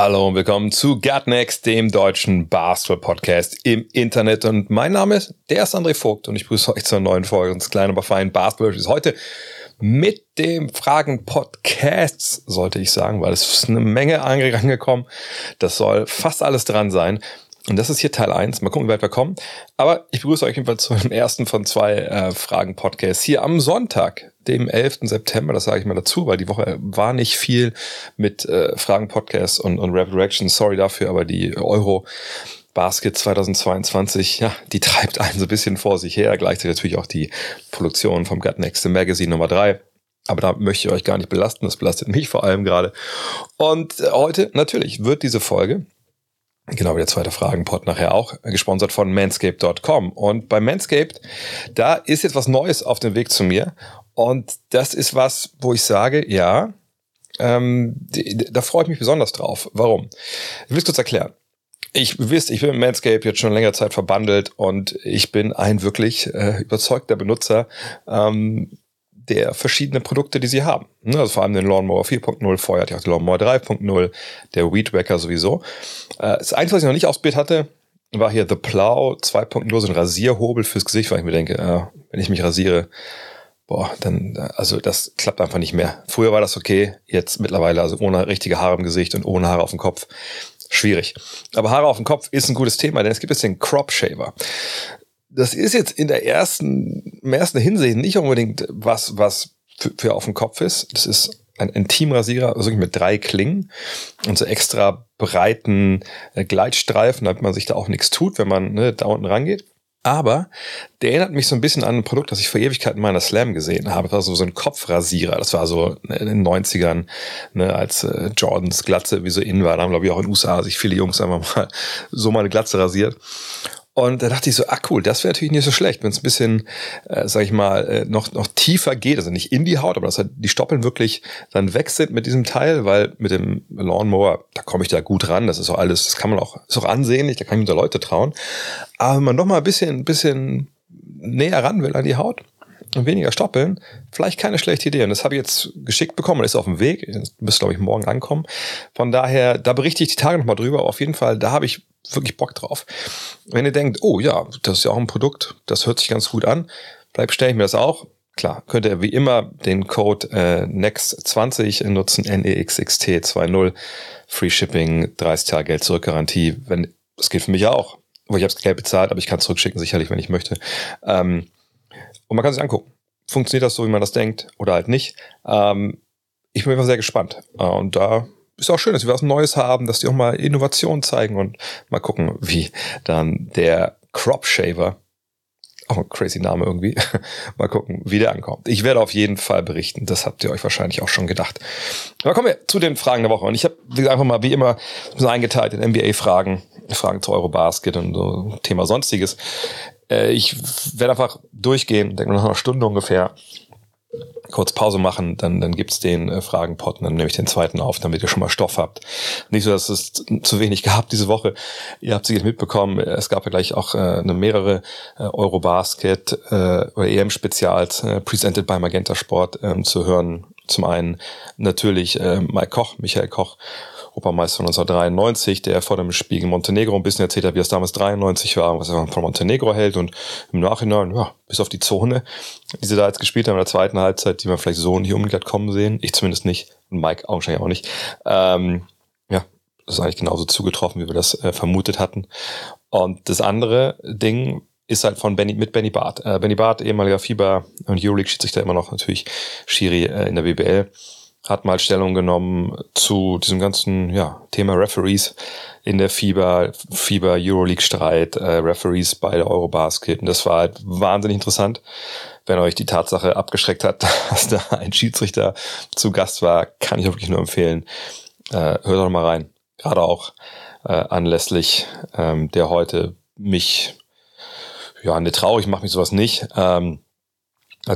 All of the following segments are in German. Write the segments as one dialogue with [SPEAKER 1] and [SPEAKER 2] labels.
[SPEAKER 1] Hallo und willkommen zu Gut Next, dem deutschen Basketball-Podcast im Internet. Und mein Name ist, der ist André Vogt und ich begrüße euch zur neuen Folge unseres kleinen, aber feinen Basketball ist heute mit dem Fragen-Podcast, sollte ich sagen, weil es ist eine Menge angekommen. Das soll fast alles dran sein. Und das ist hier Teil 1. Mal gucken, wie weit wir kommen. Aber ich begrüße euch jedenfalls zu dem ersten von zwei äh, Fragen-Podcasts hier am Sonntag, dem 11. September. Das sage ich mal dazu, weil die Woche war nicht viel mit äh, Fragen-Podcasts und, und Rapid Reaction. Sorry dafür, aber die Euro Basket 2022, ja, die treibt einen so ein bisschen vor sich her. Gleichzeitig natürlich auch die Produktion vom Gut Next Magazine Nummer 3. Aber da möchte ich euch gar nicht belasten. Das belastet mich vor allem gerade. Und äh, heute, natürlich, wird diese Folge Genau, wie der zweite Fragenpot nachher auch, gesponsert von manscaped.com. Und bei Manscaped, da ist jetzt was Neues auf dem Weg zu mir. Und das ist was, wo ich sage, ja, ähm, da freue ich mich besonders drauf. Warum? Ich will es kurz erklären. Ich wisst, ich bin mit Manscaped jetzt schon länger Zeit verbandelt und ich bin ein wirklich äh, überzeugter Benutzer ähm, der verschiedenen Produkte, die sie haben. Ne, also vor allem den Lawnmower 4.0, vorher hatte ich auch den Lawnmower 3.0, der Weed Wacker sowieso. Äh, das Einzige, was ich noch nicht ausprobiert hatte, war hier The Plow 2.0, so ein Rasierhobel fürs Gesicht, weil ich mir denke, äh, wenn ich mich rasiere, boah, dann, also das klappt einfach nicht mehr. Früher war das okay, jetzt mittlerweile, also ohne richtige Haare im Gesicht und ohne Haare auf dem Kopf, schwierig. Aber Haare auf dem Kopf ist ein gutes Thema, denn es gibt jetzt den Crop Shaver das ist jetzt in der ersten, im ersten Hinsicht nicht unbedingt was, was für, für auf dem Kopf ist. Das ist ein Intimrasierer, also mit drei Klingen und so extra breiten äh, Gleitstreifen, damit man sich da auch nichts tut, wenn man ne, da unten rangeht. Aber der erinnert mich so ein bisschen an ein Produkt, das ich vor Ewigkeiten meiner Slam gesehen habe. Das war so, so ein Kopfrasierer. Das war so in den 90ern, ne, als äh, Jordans Glatze wie so in war. Da haben, glaube ich, auch in den USA sich viele Jungs einfach mal so mal eine Glatze rasiert. Und da dachte ich so, ah cool, das wäre natürlich nicht so schlecht, wenn es ein bisschen, äh, sag ich mal, äh, noch, noch tiefer geht, also nicht in die Haut, aber dass halt die Stoppeln wirklich dann weg sind mit diesem Teil, weil mit dem Lawnmower, da komme ich da gut ran, das ist auch alles, das kann man auch, ist auch ansehnlich, da kann ich mir Leute trauen. Aber wenn man noch mal ein bisschen, ein bisschen näher ran will an die Haut, und weniger stoppeln, vielleicht keine schlechte Idee. Und das habe ich jetzt geschickt bekommen, das ist auf dem Weg, müsste, glaube ich, morgen ankommen. Von daher, da berichte ich die Tage nochmal drüber. Auf jeden Fall, da habe ich wirklich Bock drauf. Wenn ihr denkt, oh ja, das ist ja auch ein Produkt, das hört sich ganz gut an, vielleicht bestelle ich mir das auch. Klar, könnt ihr wie immer den Code äh, NEXT20 nutzen, NEXXT20, Free Shipping, 30 Tage Geld zurück Garantie. Wenn, das geht für mich auch. Aber ich habe es Geld bezahlt, aber ich kann zurückschicken, sicherlich, wenn ich möchte. Ähm, und man kann sich angucken. Funktioniert das so, wie man das denkt oder halt nicht? Ähm, ich bin einfach sehr gespannt. Äh, und da ist auch schön, dass wir was Neues haben, dass die auch mal Innovation zeigen und mal gucken, wie dann der Crop Shaver, auch ein crazy Name irgendwie, mal gucken, wie der ankommt. Ich werde auf jeden Fall berichten, das habt ihr euch wahrscheinlich auch schon gedacht. Aber kommen wir zu den Fragen der Woche. Und ich habe einfach mal wie immer so eingeteilt in NBA-Fragen, Fragen zu Eurobasket und so Thema Sonstiges. Äh, ich werde einfach durchgehen, denke nach einer Stunde ungefähr, kurz Pause machen, dann, dann gibt's den äh, Fragenpot und dann nehme ich den zweiten auf, damit ihr schon mal Stoff habt. Nicht so, dass es zu wenig gehabt diese Woche. Ihr habt sicher mitbekommen, es gab ja gleich auch äh, eine mehrere äh, Eurobasket äh, oder EM-Spezials äh, presented by Magenta Sport äh, zu hören. Zum einen natürlich äh, Mike Koch, Michael Koch Europameister 1993, der vor dem Spiel gegen Montenegro ein bisschen erzählt hat, wie es damals 93 war, was er von Montenegro hält und im Nachhinein, ja, bis auf die Zone, die sie da jetzt gespielt haben in der zweiten Halbzeit, die man vielleicht so nicht umgekehrt kommen sehen. Ich zumindest nicht. Und Mike augenscheinlich auch nicht. Ähm, ja, das ist eigentlich genauso zugetroffen, wie wir das äh, vermutet hatten. Und das andere Ding ist halt von Benny, mit Benny Barth. Äh, Benny Barth, ehemaliger Fieber und Euroleague schießt sich da immer noch natürlich Schiri äh, in der BBL hat mal Stellung genommen zu diesem ganzen ja, Thema Referees in der FIBA, FIBA Euroleague-Streit, äh, Referees bei der Eurobasket. Und das war halt wahnsinnig interessant. Wenn euch die Tatsache abgeschreckt hat, dass da ein Schiedsrichter zu Gast war, kann ich wirklich nur empfehlen. Äh, hört doch mal rein. Gerade auch äh, anlässlich ähm, der heute mich ja, ne, traurig macht mich sowas nicht. Ähm,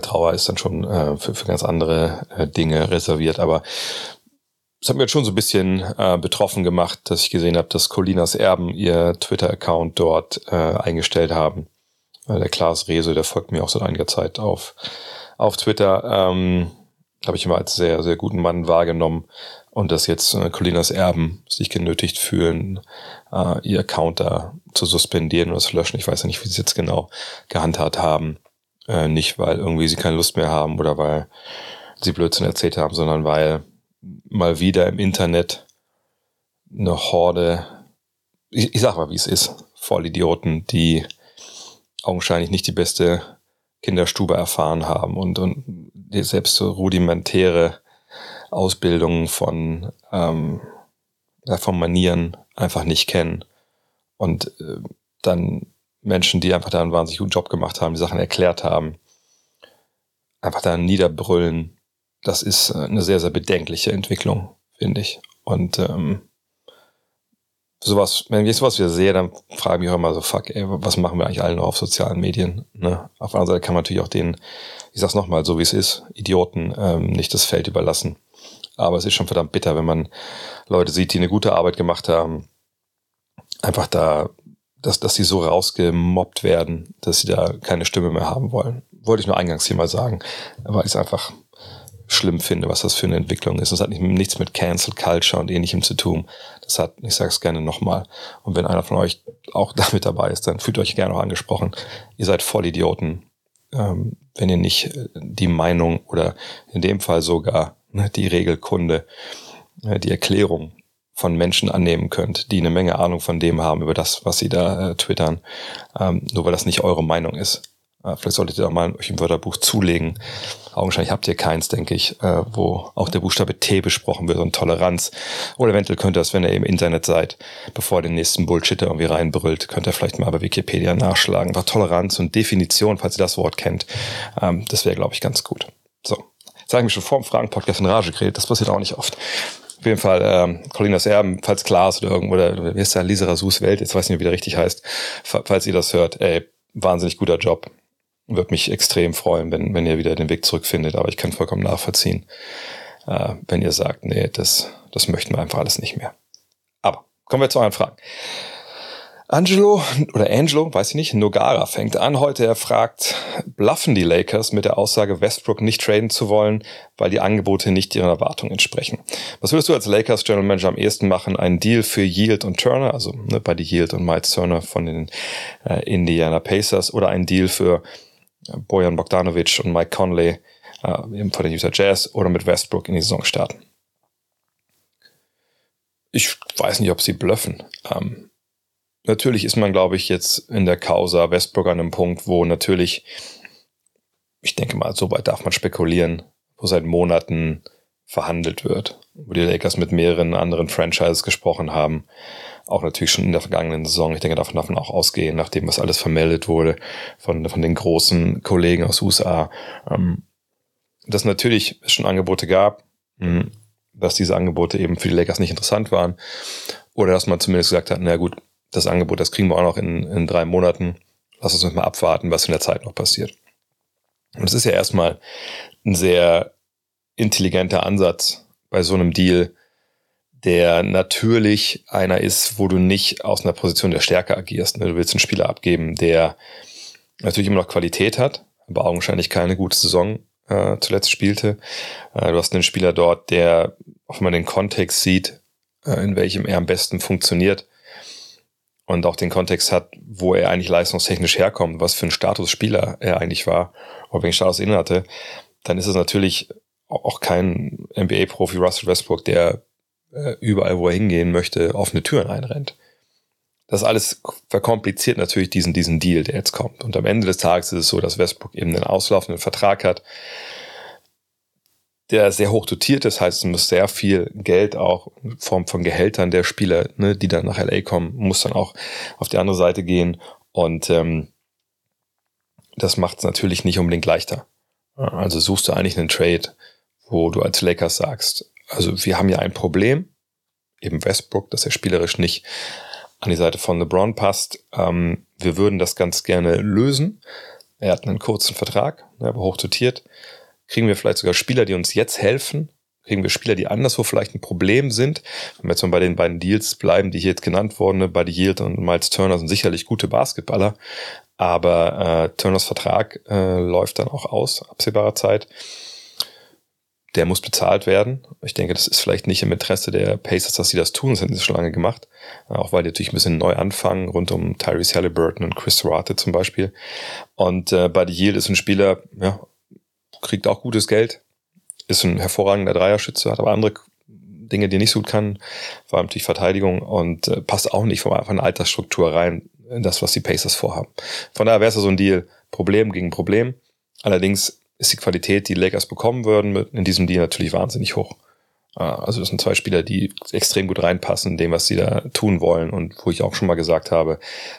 [SPEAKER 1] Trauer ist dann schon äh, für, für ganz andere äh, Dinge reserviert, aber es hat mir jetzt schon so ein bisschen äh, betroffen gemacht, dass ich gesehen habe, dass Colinas Erben ihr Twitter-Account dort äh, eingestellt haben. Äh, der Klaas Rehse, der folgt mir auch seit einiger Zeit auf, auf Twitter. Ähm, habe ich immer als sehr, sehr guten Mann wahrgenommen. Und dass jetzt äh, Colinas Erben sich genötigt fühlen, äh, ihr Account da zu suspendieren oder zu löschen. Ich weiß ja nicht, wie sie es jetzt genau gehandhabt haben. Äh, nicht, weil irgendwie sie keine Lust mehr haben oder weil sie Blödsinn erzählt haben, sondern weil mal wieder im Internet eine Horde, ich, ich sag mal, wie es ist, Vollidioten, die augenscheinlich nicht die beste Kinderstube erfahren haben und, und selbst so rudimentäre Ausbildung von, ähm, von Manieren einfach nicht kennen. Und äh, dann Menschen, die einfach da einen wahnsinnig guten Job gemacht haben, die Sachen erklärt haben, einfach da niederbrüllen das ist äh, eine sehr, sehr bedenkliche Entwicklung, finde ich. Und ähm, sowas, wenn ich sowas wieder sehe, dann frage ich mich auch immer so, fuck, ey, was machen wir eigentlich alle noch auf sozialen Medien? Ne? Auf der anderen Seite kann man natürlich auch den, ich sag's nochmal, so wie es ist, Idioten ähm, nicht das Feld überlassen. Aber es ist schon verdammt bitter, wenn man Leute sieht, die eine gute Arbeit gemacht haben, einfach da, dass, dass sie so rausgemobbt werden, dass sie da keine Stimme mehr haben wollen. Wollte ich nur eingangs hier mal sagen, weil es einfach schlimm finde, was das für eine Entwicklung ist. Das hat nicht, nichts mit Cancel Culture und ähnlichem zu tun. Das hat, ich sage es gerne nochmal. Und wenn einer von euch auch damit dabei ist, dann fühlt euch gerne auch angesprochen. Ihr seid Vollidioten, ähm, wenn ihr nicht äh, die Meinung oder in dem Fall sogar ne, die Regelkunde, äh, die Erklärung von Menschen annehmen könnt, die eine Menge Ahnung von dem haben über das, was sie da äh, twittern, ähm, nur weil das nicht eure Meinung ist. Äh, vielleicht solltet ihr auch mal euch ein Wörterbuch zulegen. Augenscheinlich habt ihr keins, denke ich, äh, wo auch der Buchstabe T besprochen wird und Toleranz. Oder eventuell könnt ihr das, wenn ihr im Internet seid, bevor ihr den nächsten Bullshit irgendwie reinbrüllt, könnt ihr vielleicht mal bei Wikipedia nachschlagen. Einfach Toleranz und Definition, falls ihr das Wort kennt. Ähm, das wäre, glaube ich, ganz gut. So. Jetzt habe ich schon vor dem Fragen-Podcast in Rage geredet. Das passiert auch nicht oft. Auf jeden Fall, ähm, Colinas Erben, falls Klaas oder irgendwo, oder wie ist der, Lisa Rasus Welt, jetzt weiß ich nicht, wie der richtig heißt, falls ihr das hört, ey, wahnsinnig guter Job würde mich extrem freuen, wenn, wenn ihr wieder den Weg zurückfindet. Aber ich kann vollkommen nachvollziehen, äh, wenn ihr sagt, nee, das, das möchten wir einfach alles nicht mehr. Aber kommen wir zu euren Fragen. Angelo oder Angelo, weiß ich nicht, Nogara fängt an heute. Er fragt, bluffen die Lakers mit der Aussage, Westbrook nicht traden zu wollen, weil die Angebote nicht ihren Erwartungen entsprechen? Was würdest du als Lakers General Manager am ehesten machen? Ein Deal für Yield und Turner, also ne, bei die Yield und Miles Turner von den äh, Indiana Pacers oder ein Deal für Bojan Bogdanovic und Mike Conley äh, von den Utah Jazz oder mit Westbrook in die Saison starten. Ich weiß nicht, ob sie bluffen. Ähm, natürlich ist man, glaube ich, jetzt in der Causa Westbrook an einem Punkt, wo natürlich, ich denke mal, so weit darf man spekulieren, wo seit Monaten verhandelt wird, wo die Lakers mit mehreren anderen Franchises gesprochen haben auch natürlich schon in der vergangenen Saison. Ich denke, davon darf man auch ausgehen, nachdem was alles vermeldet wurde von, von den großen Kollegen aus USA. Ähm, dass natürlich es schon Angebote gab, hm, dass diese Angebote eben für die Lakers nicht interessant waren. Oder dass man zumindest gesagt hat, na gut, das Angebot, das kriegen wir auch noch in, in drei Monaten. Lass uns mal abwarten, was in der Zeit noch passiert. Und es ist ja erstmal ein sehr intelligenter Ansatz bei so einem Deal, der natürlich einer ist, wo du nicht aus einer Position der Stärke agierst. Ne? Du willst einen Spieler abgeben, der natürlich immer noch Qualität hat, aber augenscheinlich keine gute Saison äh, zuletzt spielte. Äh, du hast einen Spieler dort, der, auch wenn den Kontext sieht, äh, in welchem er am besten funktioniert und auch den Kontext hat, wo er eigentlich leistungstechnisch herkommt, was für ein Statusspieler er eigentlich war, oder welchen Status inne hatte, dann ist es natürlich auch kein NBA-Profi Russell Westbrook, der äh, überall, wo er hingehen möchte, offene Türen einrennt. Das alles verkompliziert natürlich diesen, diesen Deal, der jetzt kommt. Und am Ende des Tages ist es so, dass Westbrook eben einen auslaufenden Vertrag hat, der sehr hoch dotiert ist, heißt, es muss sehr viel Geld auch in Form von Gehältern der Spieler, ne, die dann nach LA kommen, muss dann auch auf die andere Seite gehen. Und ähm, das macht es natürlich nicht unbedingt leichter. Also suchst du eigentlich einen Trade, wo du als Lakers sagst, also wir haben ja ein Problem, eben Westbrook, dass er spielerisch nicht an die Seite von LeBron passt. Ähm, wir würden das ganz gerne lösen. Er hat einen kurzen Vertrag, ne, aber hoch dotiert. Kriegen wir vielleicht sogar Spieler, die uns jetzt helfen? Kriegen wir Spieler, die anderswo vielleicht ein Problem sind? Wenn wir jetzt mal bei den beiden Deals bleiben, die hier jetzt genannt wurden, ne, Buddy Yield und Miles Turner sind sicherlich gute Basketballer, aber äh, Turners Vertrag äh, läuft dann auch aus, absehbarer Zeit der muss bezahlt werden. Ich denke, das ist vielleicht nicht im Interesse der Pacers, dass sie das tun. Das hätten sie schon lange gemacht. Auch weil die natürlich ein bisschen neu anfangen, rund um Tyrese Halliburton und Chris Rate zum Beispiel. Und äh, Buddy Yield ist ein Spieler, ja, kriegt auch gutes Geld, ist ein hervorragender Dreierschütze, hat aber andere Dinge, die er nicht so gut kann, vor allem natürlich Verteidigung und äh, passt auch nicht von, von Altersstruktur rein in das, was die Pacers vorhaben. Von daher wäre es so ein Deal Problem gegen Problem. Allerdings ist die Qualität, die Lakers bekommen würden, in diesem Deal natürlich wahnsinnig hoch. Ah, also das sind zwei Spieler, die extrem gut reinpassen, dem, was sie da tun wollen. Und wo ich auch schon mal gesagt habe,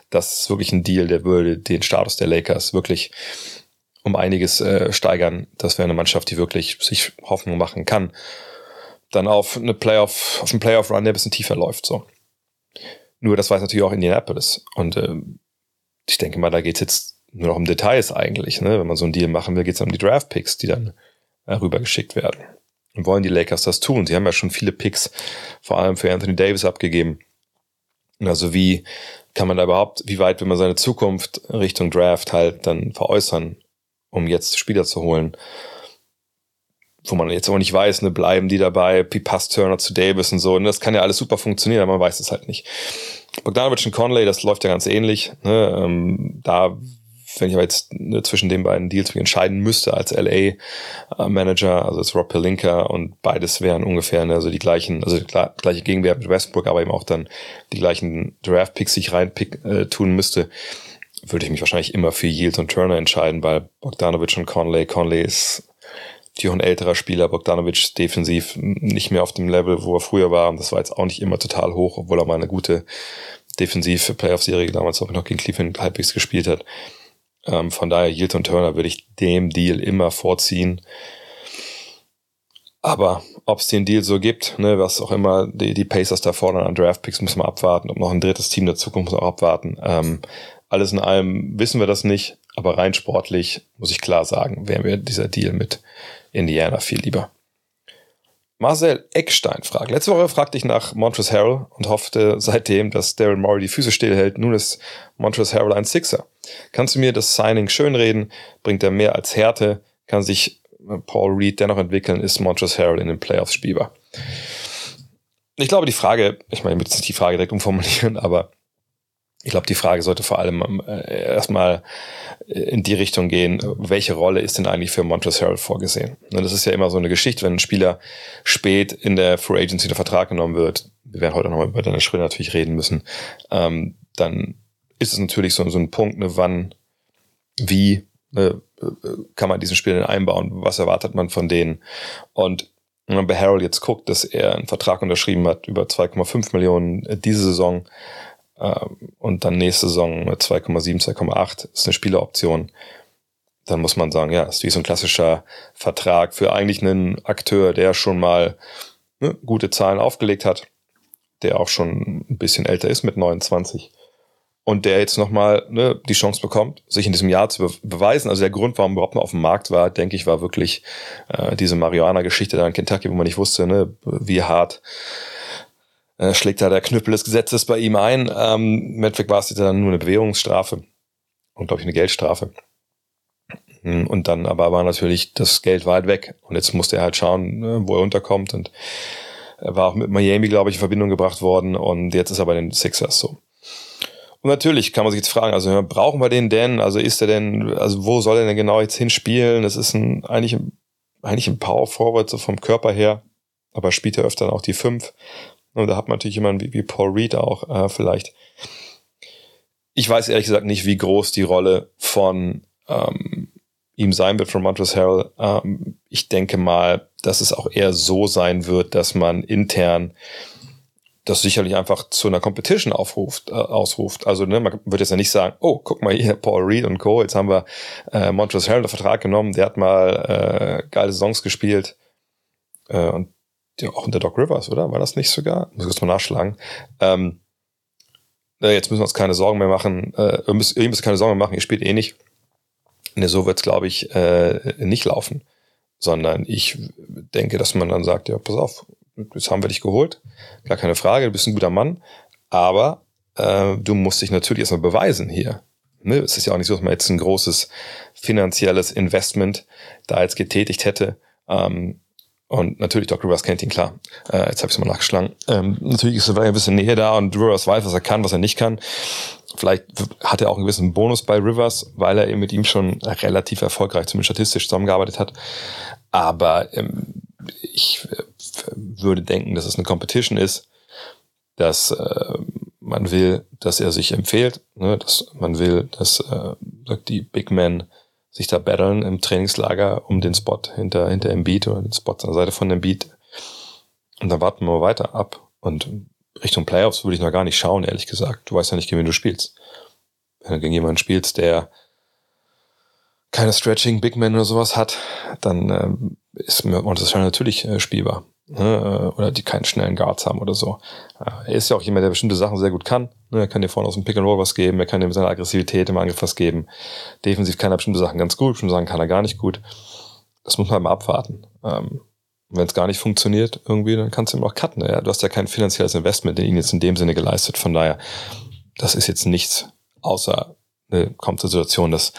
[SPEAKER 1] das ist wirklich ein Deal, der würde den Status der Lakers wirklich um einiges äh, steigern. Das wäre eine Mannschaft, die wirklich sich Hoffnung machen kann. Dann auf eine Playoff, auf einen Playoff-Run, der ein bisschen tiefer läuft. So. Nur das weiß natürlich auch Indianapolis. Und äh, ich denke mal, da geht es jetzt nur noch um Details eigentlich. Ne? Wenn man so einen Deal machen will, geht es um die Draft-Picks, die dann äh, rübergeschickt werden. Und wollen die Lakers das tun? Sie haben ja schon viele Picks, vor allem für Anthony Davis, abgegeben. Also wie kann man da überhaupt, wie weit will man seine Zukunft Richtung Draft halt dann veräußern, um jetzt Spieler zu holen? Wo man jetzt auch nicht weiß, ne, bleiben die dabei, wie passt Turner zu Davis und so. Und das kann ja alles super funktionieren, aber man weiß es halt nicht. Bogdanovic und Conley, das läuft ja ganz ähnlich. Ne? Ähm, da wenn ich aber jetzt ne, zwischen den beiden Deals mich entscheiden müsste als LA-Manager, also als Rob Pelinka und beides wären ungefähr ne, also die gleichen, also klar, gleiche Gegenwert mit Westbrook, aber eben auch dann die gleichen Draft-Picks, die ich rein äh, tun müsste, würde ich mich wahrscheinlich immer für Yield und Turner entscheiden, weil Bogdanovic und Conley, Conley ist auch ein älterer Spieler, Bogdanovic defensiv nicht mehr auf dem Level, wo er früher war und das war jetzt auch nicht immer total hoch, obwohl er mal eine gute defensive Playoff-Serie damals auch noch gegen Cleveland halbwegs gespielt hat. Ähm, von daher Yield und Turner würde ich dem Deal immer vorziehen. Aber ob es den Deal so gibt, ne, was auch immer die, die Pacers da fordern an Draftpicks, muss man abwarten. Ob noch ein drittes Team dazu kommt, muss auch abwarten. Ähm, alles in allem wissen wir das nicht, aber rein sportlich muss ich klar sagen, wäre mir dieser Deal mit Indiana viel lieber. Marcel Eckstein fragt. Letzte Woche fragte ich nach Montrezl Harrell und hoffte seitdem, dass Daryl Morey die Füße stillhält. Nun ist Montrezl Harrell ein Sixer. Kannst du mir das Signing schönreden? Bringt er mehr als Härte? Kann sich äh, Paul Reed dennoch entwickeln? Ist Montrezl Harrell in den Playoffs spielbar? Ich glaube, die Frage, ich meine, ich will jetzt nicht die Frage direkt umformulieren, aber ich glaube, die Frage sollte vor allem äh, erstmal in die Richtung gehen, welche Rolle ist denn eigentlich für Montrezl Harrell vorgesehen? Ne, das ist ja immer so eine Geschichte, wenn ein Spieler spät in der Free Agency der Vertrag genommen wird, wir werden heute nochmal über deine Schritte natürlich reden müssen, ähm, dann ist es natürlich so, so ein Punkt, ne, wann, wie ne, kann man diesen Spielern einbauen, was erwartet man von denen? Und wenn man bei Harrell jetzt guckt, dass er einen Vertrag unterschrieben hat über 2,5 Millionen diese Saison, ähm, und dann nächste Saison 2,7, 2,8 ist eine Spieleroption, dann muss man sagen, ja, ist wie so ein klassischer Vertrag für eigentlich einen Akteur, der schon mal ne, gute Zahlen aufgelegt hat, der auch schon ein bisschen älter ist mit 29 und der jetzt nochmal ne, die Chance bekommt, sich in diesem Jahr zu be beweisen. Also der Grund, warum überhaupt mal auf dem Markt war, denke ich, war wirklich äh, diese Marihuana-Geschichte da in Kentucky, wo man nicht wusste, ne, wie hart äh, schlägt da der Knüppel des Gesetzes bei ihm ein. Ähm, Im Endeffekt war es dann nur eine Bewährungsstrafe und, glaube ich, eine Geldstrafe. Hm, und dann aber war natürlich das Geld weit weg. Und jetzt musste er halt schauen, ne, wo er unterkommt. Und er war auch mit Miami, glaube ich, in Verbindung gebracht worden. Und jetzt ist er bei den Sixers so. Und natürlich kann man sich jetzt fragen, also brauchen wir den denn? Also ist er denn, also wo soll er denn genau jetzt hinspielen? Das ist ein, eigentlich, eigentlich ein Power Forward, so vom Körper her. Aber spielt er öfter auch die fünf. Und da hat man natürlich jemanden wie, wie Paul Reed auch äh, vielleicht. Ich weiß ehrlich gesagt nicht, wie groß die Rolle von ähm, ihm sein wird, von Montrezl Harrell. Ähm, ich denke mal, dass es auch eher so sein wird, dass man intern das sicherlich einfach zu einer Competition aufruft, äh, ausruft. Also ne, man wird jetzt ja nicht sagen, oh, guck mal hier, Paul Reed und Co., jetzt haben wir äh, Montrezl Harrell Vertrag genommen, der hat mal äh, geile Songs gespielt äh, und auch unter Doc Rivers, oder? War das nicht sogar? Muss ich jetzt mal nachschlagen. Ähm, äh, jetzt müssen wir uns keine Sorgen mehr machen, äh, ihr, müsst, ihr müsst keine Sorgen mehr machen, ihr spielt eh nicht. Ne, so wird es, glaube ich, äh, nicht laufen. Sondern ich denke, dass man dann sagt, ja, pass auf, jetzt haben wir dich geholt, gar keine Frage, du bist ein guter Mann, aber äh, du musst dich natürlich erstmal beweisen hier. Ne? Es ist ja auch nicht so, dass man jetzt ein großes finanzielles Investment da jetzt getätigt hätte. Ähm, und natürlich, Doc Rivers kennt ihn, klar. Äh, jetzt habe ich es mal nachgeschlagen. Ähm, natürlich ist er ein bisschen Nähe da und Rivers weiß, was er kann, was er nicht kann. Vielleicht hat er auch einen gewissen Bonus bei Rivers, weil er eben mit ihm schon relativ erfolgreich, zumindest statistisch zusammengearbeitet hat. Aber ähm, ich äh, würde denken, dass es eine Competition ist, dass äh, man will, dass er sich empfiehlt, ne, dass man will, dass äh, die Big Men sich da battlen im Trainingslager um den Spot hinter, hinter Embiid oder den Spot an der Seite von Embiid. Und dann warten wir weiter ab. Und Richtung Playoffs würde ich noch gar nicht schauen, ehrlich gesagt. Du weißt ja nicht, gegen wen du spielst. Wenn du gegen jemanden spielst, der keine Stretching Big Men oder sowas hat, dann ähm, ist Montes natürlich äh, spielbar ne, äh, oder die keinen schnellen Guards haben oder so. Äh, er ist ja auch jemand, der bestimmte Sachen sehr gut kann. Ne, er kann dir vorne aus dem Pick and Roll was geben, er kann dir mit seiner Aggressivität im Angriff was geben. Defensiv kann er bestimmte Sachen ganz gut, bestimmte Sachen kann er gar nicht gut. Das muss man mal abwarten. Ähm, wenn es gar nicht funktioniert irgendwie, dann kannst du ihm auch cutten. Du hast ja kein finanzielles Investment in ihn jetzt in dem Sinne geleistet. Von daher, das ist jetzt nichts außer eine kommt zur Situation, dass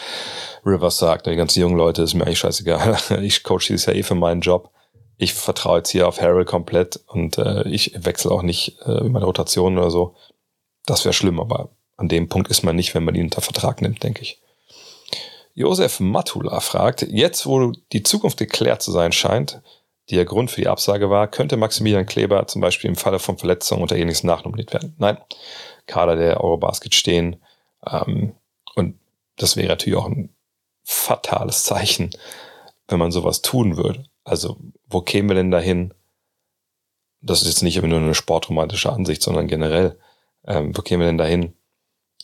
[SPEAKER 1] Rivers sagt, die ganzen jungen Leute, ist mir eigentlich scheißegal. Ich coach dieses Jahr eh für meinen Job ich vertraue jetzt hier auf Harold komplett und äh, ich wechsle auch nicht äh, meine Rotation oder so. Das wäre schlimm, aber an dem Punkt ist man nicht, wenn man ihn unter Vertrag nimmt, denke ich. Josef Matula fragt, jetzt wo die Zukunft geklärt zu sein scheint, die der Grund für die Absage war, könnte Maximilian Kleber zum Beispiel im Falle von Verletzungen unter ähnliches nachnominiert werden? Nein, Kader der Eurobasket stehen. Ähm, und das wäre natürlich auch ein fatales Zeichen, wenn man sowas tun würde. Also, wo kämen wir denn dahin? Das ist jetzt nicht immer nur eine sportromantische Ansicht, sondern generell. Ähm, wo kämen wir denn dahin,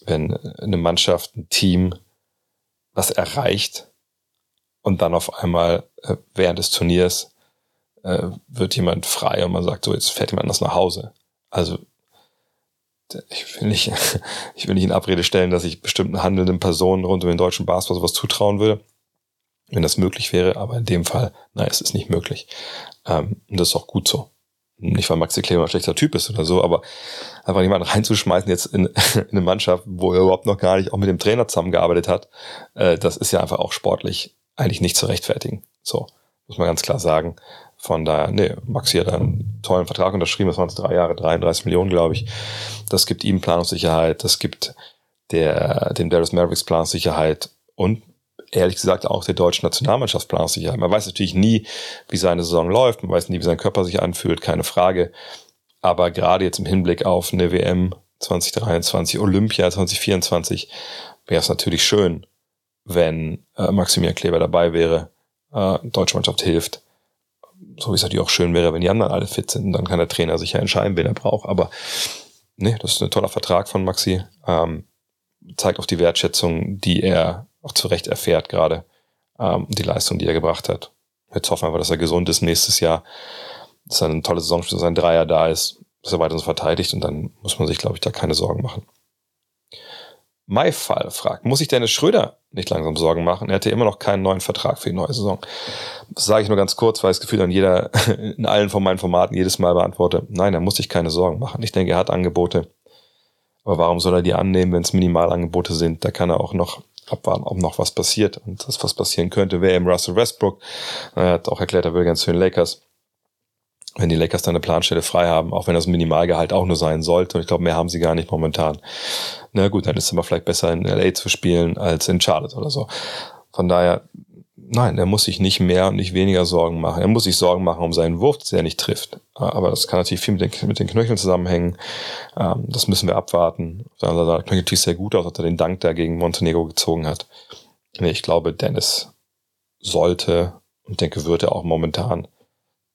[SPEAKER 1] wenn eine Mannschaft, ein Team was erreicht und dann auf einmal äh, während des Turniers äh, wird jemand frei und man sagt so, jetzt fährt jemand anders nach Hause. Also ich will nicht, ich will nicht in Abrede stellen, dass ich bestimmten handelnden Personen rund um den deutschen Basketball sowas zutrauen würde wenn das möglich wäre, aber in dem Fall, nein, es ist nicht möglich. Ähm, und das ist auch gut so. Nicht, weil Maxi Kleber ein schlechter Typ ist oder so, aber einfach jemanden reinzuschmeißen jetzt in, in eine Mannschaft, wo er überhaupt noch gar nicht auch mit dem Trainer zusammengearbeitet hat, äh, das ist ja einfach auch sportlich eigentlich nicht zu rechtfertigen. So, muss man ganz klar sagen. Von daher, nee, Maxi hat einen tollen Vertrag unterschrieben, das waren jetzt drei Jahre, 33 Millionen, glaube ich. Das gibt ihm Planungssicherheit, das gibt der, dem Darius Mavericks Planungssicherheit und ehrlich gesagt auch der deutschen Nationalmannschaft Planungssicherheit. Man weiß natürlich nie, wie seine Saison läuft, man weiß nie, wie sein Körper sich anfühlt, keine Frage. Aber gerade jetzt im Hinblick auf eine WM 2023, Olympia 2024, wäre es natürlich schön, wenn äh, Maximilian Kleber dabei wäre, äh, deutsche Mannschaft hilft. So wie es natürlich auch schön wäre, wenn die anderen alle fit sind. Dann kann der Trainer sich ja entscheiden, wen er braucht. Aber nee, das ist ein toller Vertrag von Maxi. Ähm, zeigt auch die Wertschätzung, die er auch zu Recht erfährt gerade ähm, die Leistung, die er gebracht hat. Jetzt hoffen wir dass er gesund ist nächstes Jahr, dass er eine tolle Saison, dass ein Dreier da ist, dass er weiter so verteidigt und dann muss man sich, glaube ich, da keine Sorgen machen. Maifall fragt, muss ich Dennis Schröder nicht langsam Sorgen machen? Er hätte immer noch keinen neuen Vertrag für die neue Saison. Das sage ich nur ganz kurz, weil ich das Gefühl dann jeder in allen von meinen Formaten jedes Mal beantworte. Nein, er muss sich keine Sorgen machen. Ich denke, er hat Angebote. Aber warum soll er die annehmen, wenn es Minimalangebote sind? Da kann er auch noch abwarten, ob noch was passiert. Und das, was passieren könnte, wäre eben Russell Westbrook. Er hat auch erklärt, er will ganz den Lakers. Wenn die Lakers dann eine Planstelle frei haben, auch wenn das Minimalgehalt auch nur sein sollte. Und ich glaube, mehr haben sie gar nicht momentan. Na gut, dann ist es aber vielleicht besser in LA zu spielen als in Charlotte oder so. Von daher, nein, er muss sich nicht mehr und nicht weniger Sorgen machen. Er muss sich Sorgen machen um seinen Wurf, dass er nicht trifft. Aber das kann natürlich viel mit den, mit den Knöcheln zusammenhängen. Ähm, das müssen wir abwarten. Auf der knöchelt natürlich sehr gut aus, dass er den Dank da gegen Montenegro gezogen hat. Ich glaube, Dennis sollte und denke, würde auch momentan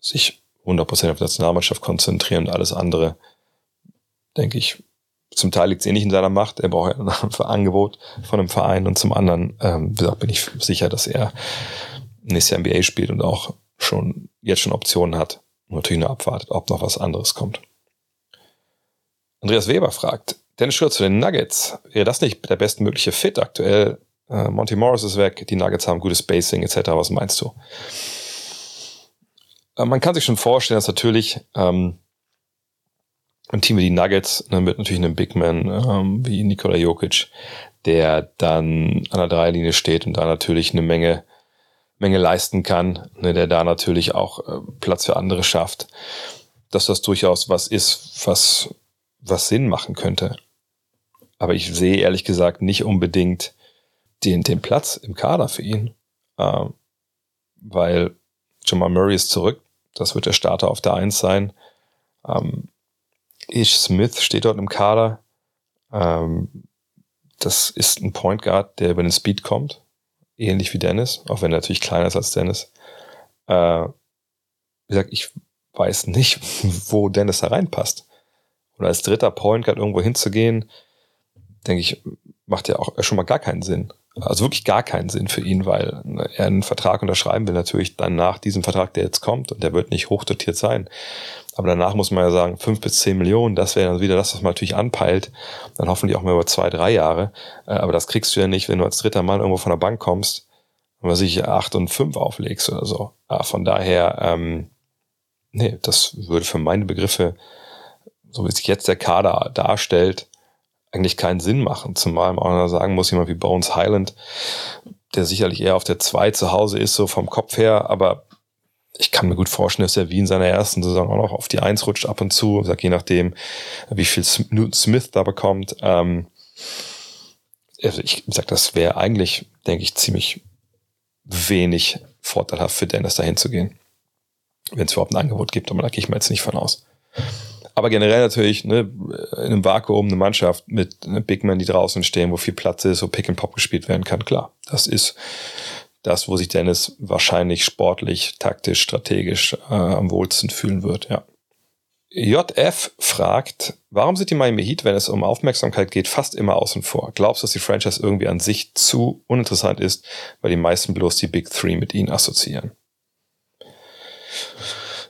[SPEAKER 1] sich 100% auf die Nationalmannschaft konzentrieren und alles andere, denke ich, zum Teil liegt es eh nicht in seiner Macht. Er braucht ein Angebot von einem Verein und zum anderen, ähm, wie gesagt, bin ich sicher, dass er nächstes Jahr NBA spielt und auch schon jetzt schon Optionen hat und natürlich nur abwartet, ob noch was anderes kommt. Andreas Weber fragt, Dennis Schröder zu den Nuggets. Wäre das nicht der bestmögliche Fit aktuell? Äh, Monty Morris ist weg, die Nuggets haben gutes Spacing etc. Was meinst du? Äh, man kann sich schon vorstellen, dass natürlich ähm, ein Team wie die Nuggets ne, mit natürlich einem Big Man ähm, wie Nikola Jokic, der dann an der Dreierlinie steht und da natürlich eine Menge Menge leisten kann, ne, der da natürlich auch äh, Platz für andere schafft, dass das durchaus was ist, was, was Sinn machen könnte. Aber ich sehe ehrlich gesagt nicht unbedingt den, den Platz im Kader für ihn, äh, weil Jamal Murray ist zurück, das wird der Starter auf der Eins sein. Ähm, Ish Smith steht dort im Kader. Ähm, das ist ein Point Guard, der über den Speed kommt ähnlich wie Dennis, auch wenn er natürlich kleiner ist als Dennis. Äh, wie gesagt, ich weiß nicht, wo Dennis da reinpasst. Oder als dritter Point Guard irgendwo hinzugehen, denke ich, macht ja auch schon mal gar keinen Sinn. Also wirklich gar keinen Sinn für ihn, weil er einen Vertrag unterschreiben will, natürlich dann nach diesem Vertrag, der jetzt kommt, und der wird nicht hochdotiert sein. Aber danach muss man ja sagen, fünf bis zehn Millionen, das wäre dann wieder das, was man natürlich anpeilt. Dann hoffentlich auch mal über zwei, drei Jahre. Äh, aber das kriegst du ja nicht, wenn du als dritter Mann irgendwo von der Bank kommst und was ich acht und fünf auflegst oder so. Von daher, ähm, nee, das würde für meine Begriffe, so wie sich jetzt der Kader darstellt, eigentlich keinen Sinn machen. Zumal man auch noch sagen muss, jemand wie Bones Highland, der sicherlich eher auf der 2 zu Hause ist, so vom Kopf her, aber ich kann mir gut vorstellen, dass er wie in seiner ersten Saison auch noch auf die 1 rutscht ab und zu, sag je nachdem, wie viel Newton Smith da bekommt. Ähm, also ich sag, das wäre eigentlich, denke ich, ziemlich wenig vorteilhaft für Dennis dahin zu gehen. Wenn es überhaupt ein Angebot gibt, aber da gehe ich mir jetzt nicht von aus. Aber generell natürlich ne, in einem Vakuum eine Mannschaft mit einem Big Man, die draußen stehen, wo viel Platz ist, wo Pick and Pop gespielt werden kann. Klar, das ist das, wo sich Dennis wahrscheinlich sportlich, taktisch, strategisch äh, am wohlsten fühlen wird. Ja. JF fragt, warum sind die Miami Heat, wenn es um Aufmerksamkeit geht, fast immer außen vor? Glaubst du, dass die Franchise irgendwie an sich zu uninteressant ist, weil die meisten bloß die Big Three mit ihnen assoziieren?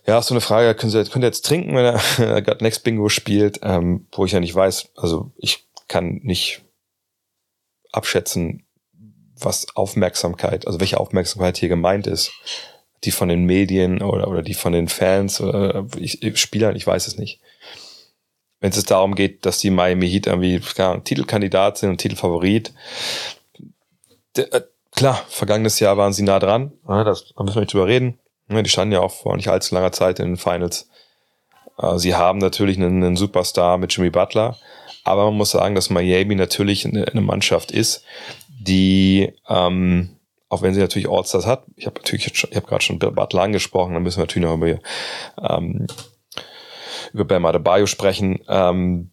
[SPEAKER 1] Ja, so eine Frage, könnt ihr, könnt ihr jetzt trinken, wenn er God Next Bingo spielt, ähm, wo ich ja nicht weiß, also ich kann nicht abschätzen, was Aufmerksamkeit, also welche Aufmerksamkeit hier gemeint ist. Die von den Medien oder, oder die von den Fans oder ich, Spielern, ich weiß es nicht. Wenn es darum geht, dass die Miami Heat irgendwie klar, Titelkandidat sind und Titelfavorit, der, äh, klar, vergangenes Jahr waren sie nah dran, das, da müssen wir nicht drüber reden. Die standen ja auch vor nicht allzu langer Zeit in den Finals. Äh, sie haben natürlich einen, einen Superstar mit Jimmy Butler, aber man muss sagen, dass Miami natürlich eine, eine Mannschaft ist, die, ähm, auch wenn sie natürlich Allstars hat, ich habe natürlich, jetzt schon, ich habe gerade schon Butler angesprochen, dann müssen wir natürlich noch über, ähm, über Bam Adebayo sprechen. Ähm,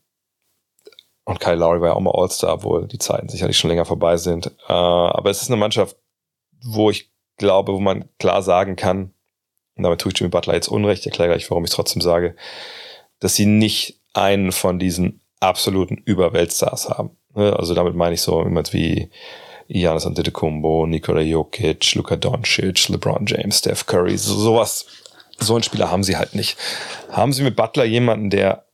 [SPEAKER 1] und Kyle Lowry war ja auch mal All-Star, obwohl die Zeiten sicherlich schon länger vorbei sind. Äh, aber es ist eine Mannschaft, wo ich glaube, wo man klar sagen kann, und damit tue ich Jimmy Butler jetzt Unrecht, erkläre gleich, warum ich trotzdem sage, dass sie nicht einen von diesen absoluten Überweltstars haben. Ne, also damit meine ich so jemand wie Giannis Antetokounmpo, Nikola Jokic, Luka Doncic, LeBron James, Steph Curry, so, sowas. So einen Spieler haben sie halt nicht. Haben sie mit Butler jemanden, der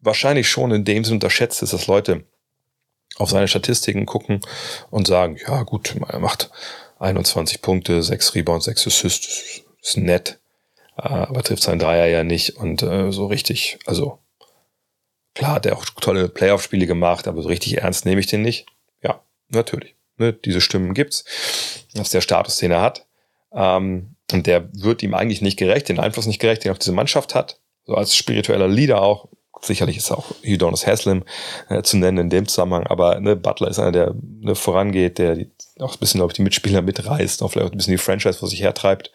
[SPEAKER 1] wahrscheinlich schon in dem Sinne unterschätzt ist, dass Leute auf seine Statistiken gucken und sagen, ja gut, er macht 21 Punkte, 6 Rebounds, 6 Assists, ist nett, äh, aber trifft seinen Dreier ja nicht und äh, so richtig, also klar hat er auch tolle Playoff-Spiele gemacht, aber so richtig ernst nehme ich den nicht. Ja, natürlich. Ne, diese Stimmen gibt's. Das ist der Status, den er hat. Ähm, und der wird ihm eigentlich nicht gerecht, den Einfluss nicht gerecht, den er auf diese Mannschaft hat. So als spiritueller Leader auch. Sicherlich ist auch Udonis Haslam äh, zu nennen in dem Zusammenhang, aber ne, Butler ist einer, der ne, vorangeht, der die, auch ein bisschen, glaube ich, die Mitspieler mitreißt, auch vielleicht auch ein bisschen die Franchise vor sich hertreibt.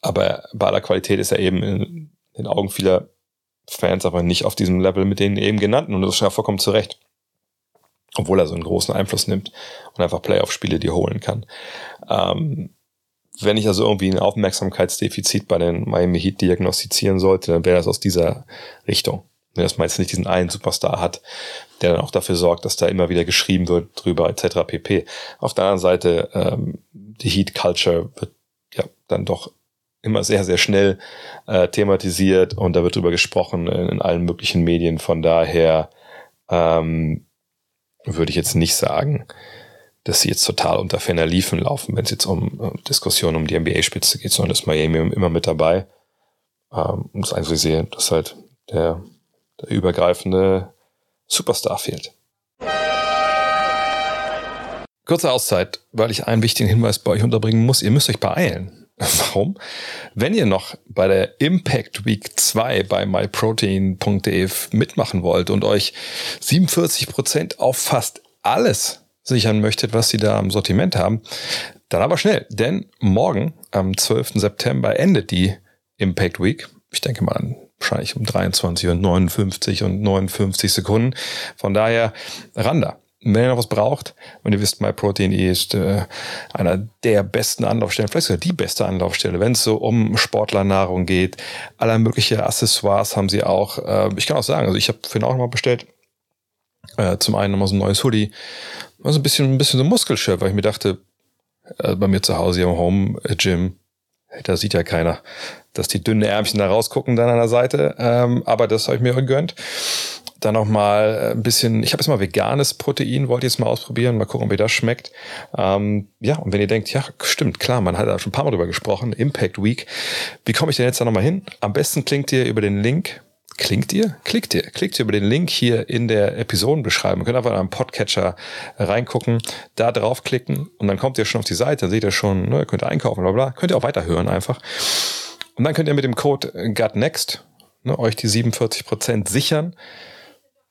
[SPEAKER 1] Aber bei aller Qualität ist er eben in den Augen vieler Fans aber nicht auf diesem Level mit den eben genannten und das ist ja vollkommen zu Recht obwohl er so einen großen Einfluss nimmt und einfach Playoff-Spiele dir holen kann. Ähm, wenn ich also irgendwie ein Aufmerksamkeitsdefizit bei den Miami Heat diagnostizieren sollte, dann wäre das aus dieser Richtung. Dass man jetzt nicht diesen einen Superstar hat, der dann auch dafür sorgt, dass da immer wieder geschrieben wird drüber etc. pp. Auf der anderen Seite, ähm, die Heat Culture wird ja dann doch immer sehr, sehr schnell äh, thematisiert und da wird drüber gesprochen in, in allen möglichen Medien. Von daher ähm, würde ich jetzt nicht sagen, dass sie jetzt total unter ferner Liefen laufen, wenn es jetzt um äh, Diskussionen um die NBA-Spitze geht, sondern ist Miami immer mit dabei. Ähm, und das Einzige sehe, dass halt der, der übergreifende Superstar fehlt. Kurze Auszeit, weil ich einen wichtigen Hinweis bei euch unterbringen muss. Ihr müsst euch beeilen. Warum? Wenn ihr noch bei der Impact Week 2 bei myprotein.de mitmachen wollt und euch 47 Prozent auf fast alles sichern möchtet, was sie da am Sortiment haben, dann aber schnell, denn morgen am 12. September endet die Impact Week. Ich denke mal wahrscheinlich um 23 und 59 und 59 Sekunden. Von daher Randa. Wenn ihr noch was braucht, und ihr wisst, MyProtein.de ist äh, einer der besten Anlaufstellen, vielleicht sogar die beste Anlaufstelle, wenn es so um Sportlernahrung geht. Aller mögliche Accessoires haben sie auch. Äh, ich kann auch sagen, also ich habe für ihn auch mal bestellt. Äh, zum einen nochmal so ein neues Hoodie, also ein bisschen, ein bisschen so Muskelshirt, weil ich mir dachte, äh, bei mir zu Hause im Home Gym, da sieht ja keiner, dass die dünnen Ärmchen da rausgucken dann an der Seite. Ähm, aber das habe ich mir gegönnt. Dann noch mal ein bisschen, ich habe jetzt mal veganes Protein, wollte ich jetzt mal ausprobieren, mal gucken, wie das schmeckt. Ähm, ja, und wenn ihr denkt, ja, stimmt, klar, man hat da schon ein paar Mal drüber gesprochen, Impact Week. Wie komme ich denn jetzt da nochmal hin? Am besten klingt ihr über den Link Klingt ihr? Klickt ihr? Klickt ihr über den Link hier in der Episodenbeschreibung. Ihr könnt einfach in einen Podcatcher reingucken, da draufklicken und dann kommt ihr schon auf die Seite, dann seht ihr schon, ne, könnt ihr einkaufen, bla bla. Könnt ihr auch weiterhören einfach. Und dann könnt ihr mit dem Code GutNext ne, euch die 47% sichern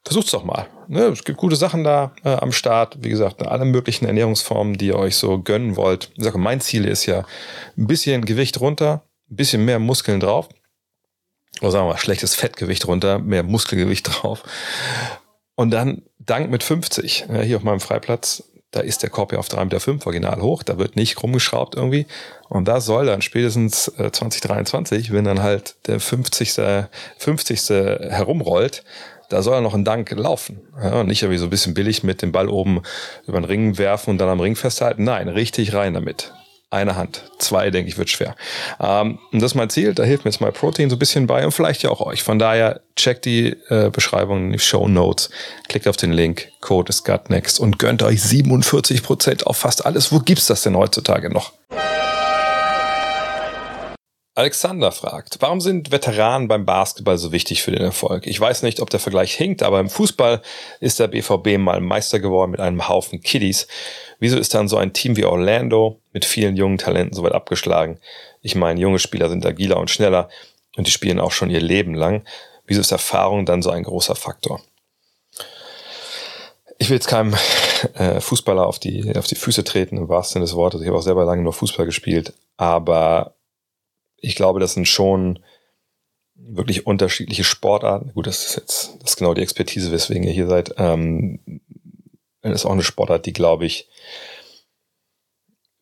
[SPEAKER 1] versucht's doch mal. Ne? Es gibt gute Sachen da äh, am Start. Wie gesagt, alle möglichen Ernährungsformen, die ihr euch so gönnen wollt. Ich sage, mein Ziel ist ja ein bisschen Gewicht runter, ein bisschen mehr Muskeln drauf. Oder sagen wir mal, schlechtes Fettgewicht runter, mehr Muskelgewicht drauf. Und dann Dank mit 50. Ja, hier auf meinem Freiplatz, da ist der Korb ja auf 3,5 Meter original hoch, da wird nicht rumgeschraubt irgendwie. Und da soll dann spätestens äh, 2023, wenn dann halt der 50. 50. herumrollt, da soll er noch ein Dank laufen. Ja, und nicht irgendwie so ein bisschen billig mit dem Ball oben über den Ring werfen und dann am Ring festhalten. Nein, richtig rein damit. Eine Hand. Zwei, denke ich, wird schwer. Ähm, und das ist mein Ziel. Da hilft mir jetzt mal Protein so ein bisschen bei und vielleicht ja auch euch. Von daher checkt die äh, Beschreibung, die Show Notes, klickt auf den Link, Code ist GutNext und gönnt euch 47% auf fast alles. Wo gibt's das denn heutzutage noch? Alexander fragt, warum sind Veteranen beim Basketball so wichtig für den Erfolg? Ich weiß nicht, ob der Vergleich hinkt, aber im Fußball ist der BVB mal Meister geworden mit einem Haufen Kiddies. Wieso ist dann so ein Team wie Orlando mit vielen jungen Talenten so weit abgeschlagen? Ich meine, junge Spieler sind agiler und schneller und die spielen auch schon ihr Leben lang. Wieso ist Erfahrung dann so ein großer Faktor? Ich will jetzt keinem äh, Fußballer auf die, auf die Füße treten, im wahrsten Sinne des Wortes. Ich habe auch selber lange nur Fußball gespielt, aber ich glaube, das sind schon wirklich unterschiedliche Sportarten. Gut, das ist jetzt, das ist genau die Expertise, weswegen ihr hier seid. Ähm, das ist auch eine Sportart, die, glaube ich,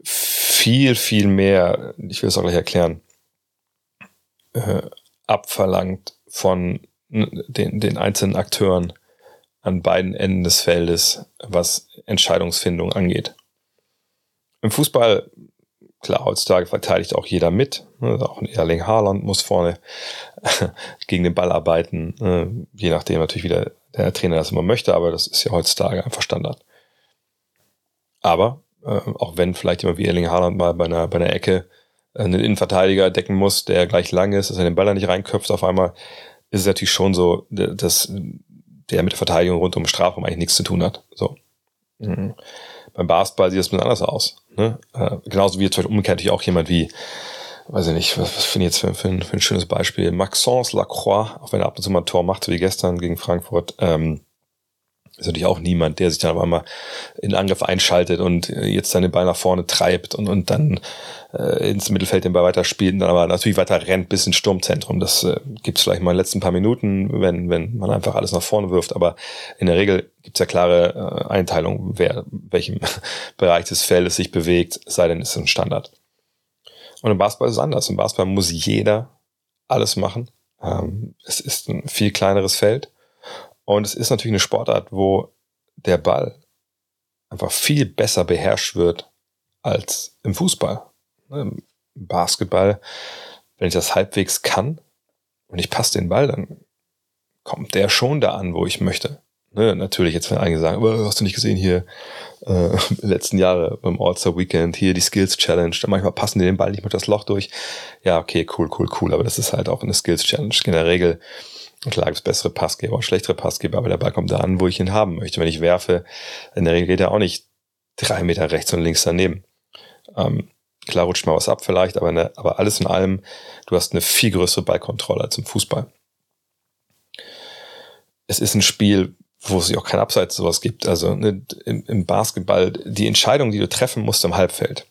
[SPEAKER 1] viel, viel mehr, ich will es auch gleich erklären, äh, abverlangt von den, den einzelnen Akteuren an beiden Enden des Feldes, was Entscheidungsfindung angeht. Im Fußball Klar, heutzutage verteidigt auch jeder mit. Also auch ein Erling Haaland muss vorne gegen den Ball arbeiten. Ne? Je nachdem natürlich, wie der, Trainer das immer möchte, aber das ist ja heutzutage einfach Standard. Aber äh, auch wenn vielleicht jemand wie Erling Haaland mal bei einer, bei einer Ecke äh, einen Innenverteidiger decken muss, der gleich lang ist, dass er den Ball nicht reinköpft auf einmal, ist es natürlich schon so, dass der mit der Verteidigung rund um Strafraum eigentlich nichts zu tun hat. So. Mhm. Beim Basketball sieht das ein bisschen anders aus. Ne? Äh, genauso wie jetzt umgekehrt natürlich auch jemand wie, weiß ich nicht, was, was finde ich jetzt für, für, ein, für ein schönes Beispiel, Maxence Lacroix, auch wenn er ab und zu mal ein Tor macht, wie gestern gegen Frankfurt, ähm, ist natürlich auch niemand, der sich dann auf einmal in Angriff einschaltet und jetzt dann den Ball nach vorne treibt und, und dann äh, ins Mittelfeld den Ball weiter spielt und dann aber natürlich weiter rennt bis ins Sturmzentrum. Das äh, gibt es vielleicht mal in den letzten paar Minuten, wenn, wenn man einfach alles nach vorne wirft. Aber in der Regel gibt es ja klare äh, Einteilung, wer welchem Bereich des Feldes sich bewegt, sei denn es ist ein Standard. Und im Basketball ist es anders. Im Basketball muss jeder alles machen. Ähm, es ist ein viel kleineres Feld und es ist natürlich eine Sportart, wo der Ball einfach viel besser beherrscht wird als im Fußball. Ne, Im Basketball, wenn ich das halbwegs kann und ich passe den Ball, dann kommt der schon da an, wo ich möchte. Ne, natürlich, jetzt werden einige sagen, aber hast du nicht gesehen hier äh, letzten Jahre beim All-Star Weekend, hier die Skills Challenge, da manchmal passen die den Ball nicht mit das Loch durch. Ja, okay, cool, cool, cool, aber das ist halt auch eine Skills Challenge. In der Regel, klar gibt es bessere Passgeber und schlechtere Passgeber, aber der Ball kommt da an, wo ich ihn haben möchte. Wenn ich werfe, in der Regel geht er auch nicht drei Meter rechts und links daneben. Ähm, klar rutscht mal was ab vielleicht, aber, ne, aber alles in allem, du hast eine viel größere Ballkontrolle als im Fußball. Es ist ein Spiel, wo es auch kein Abseits sowas gibt. Also ne, im, im Basketball, die Entscheidungen, die du treffen musst im Halbfeld,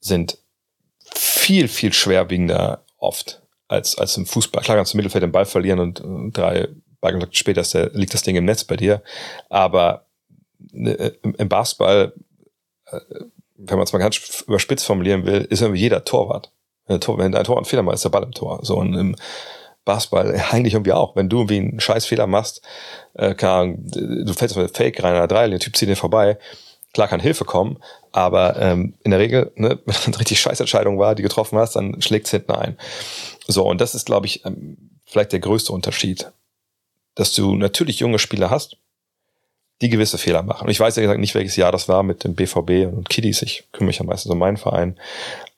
[SPEAKER 1] sind viel, viel schwerwiegender oft als, als im Fußball. Klar kannst du im Mittelfeld den Ball verlieren und äh, drei Ballkontakte später der, liegt das Ding im Netz bei dir. Aber ne, im, im Basketball, äh, wenn man es mal ganz überspitzt formulieren will, ist irgendwie jeder Torwart. Wenn, ein Tor, wenn ein Tor einen Fehler macht, ist der Ball im Tor. So und im Basketball eigentlich irgendwie auch. Wenn du irgendwie einen scheiß Fehler machst, äh, kann, du fällst auf eine Fake rein oder drei, der Typ zieht dir vorbei, klar kann Hilfe kommen, aber ähm, in der Regel, ne, wenn das eine richtig scheiß Entscheidung war, die getroffen hast, dann schlägt es hinten ein. So, und das ist, glaube ich, ähm, vielleicht der größte Unterschied. Dass du natürlich junge Spieler hast, die gewisse Fehler machen. Und ich weiß ja gesagt nicht, welches Jahr das war mit dem BVB und Kiddies. Ich kümmere mich ja meistens um meinen Verein.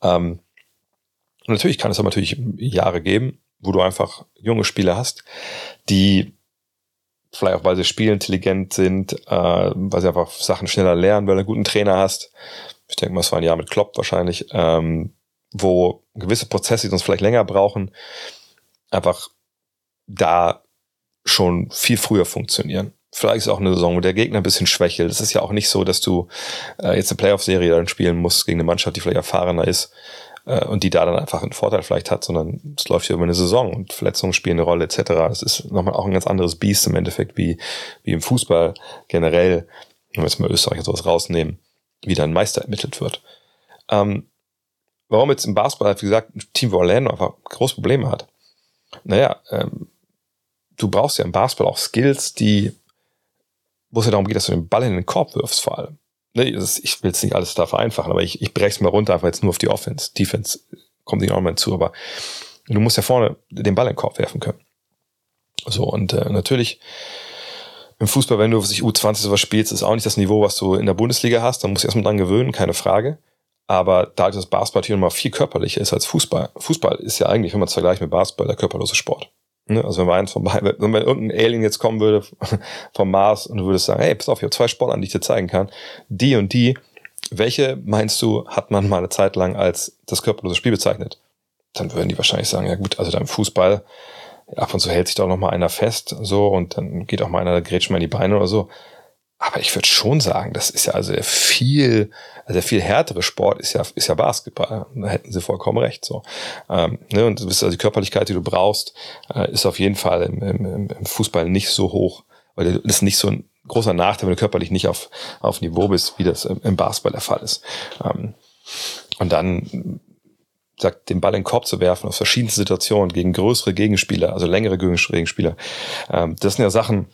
[SPEAKER 1] Ähm, und natürlich kann es aber natürlich Jahre geben, wo du einfach junge Spieler hast, die vielleicht auch, weil sie spielintelligent sind, äh, weil sie einfach Sachen schneller lernen, weil du einen guten Trainer hast. Ich denke mal, es war ein Jahr mit Klopp wahrscheinlich, ähm, wo gewisse Prozesse, die sonst vielleicht länger brauchen, einfach da schon viel früher funktionieren. Vielleicht ist auch eine Saison, wo der Gegner ein bisschen schwächelt. Es ist ja auch nicht so, dass du äh, jetzt eine Playoff-Serie dann spielen musst gegen eine Mannschaft, die vielleicht erfahrener ist äh, und die da dann einfach einen Vorteil vielleicht hat, sondern es läuft hier über eine Saison und Verletzungen spielen eine Rolle etc. Das ist nochmal auch ein ganz anderes Biest im Endeffekt wie, wie im Fußball generell, wenn wir jetzt mal Österreich sowas rausnehmen, wie dann Meister ermittelt wird. Ähm, warum jetzt im Basketball, wie gesagt, ein Team wie Orlando einfach große Probleme hat? Naja, ähm, du brauchst ja im Basketball auch Skills, die, wo es ja darum geht, dass du den Ball in den Korb wirfst vor allem ne, ich will jetzt nicht alles da vereinfachen, aber ich, ich breche es mal runter, einfach jetzt nur auf die Offense. Defense kommt nicht auch mal zu, aber du musst ja vorne den Ball in den Korb werfen können. So, und äh, natürlich im Fußball, wenn du sich U20 sowas spielst, ist auch nicht das Niveau, was du in der Bundesliga hast. Da musst du erstmal dran gewöhnen, keine Frage. Aber da das Basketball hier nochmal viel körperlicher ist als Fußball. Fußball ist ja eigentlich, wenn man es vergleicht mit Basketball, der körperlose Sport. Ne? Also wenn wir eins von beiden, wenn irgendein Alien jetzt kommen würde vom Mars und du würdest sagen, hey, pass auf, ich habe zwei Sportarten, die ich dir zeigen kann, die und die, welche meinst du, hat man mal eine Zeit lang als das körperlose Spiel bezeichnet? Dann würden die wahrscheinlich sagen, ja gut, also dein Fußball, ab und zu hält sich doch noch mal einer fest, so, und dann geht auch mal einer, grätscht mal in die Beine oder so. Aber ich würde schon sagen, das ist ja also der viel, also der viel härtere Sport ist ja, ist ja Basketball. Da hätten sie vollkommen recht, so. Ähm, ne, und also die Körperlichkeit, die du brauchst, äh, ist auf jeden Fall im, im, im Fußball nicht so hoch. Weil das ist nicht so ein großer Nachteil, wenn du körperlich nicht auf, auf Niveau bist, wie das im, Basketball der Fall ist. Ähm, und dann sagt, den Ball in den Korb zu werfen aus verschiedenen Situationen gegen größere Gegenspieler, also längere Gegenspieler. Ähm, das sind ja Sachen,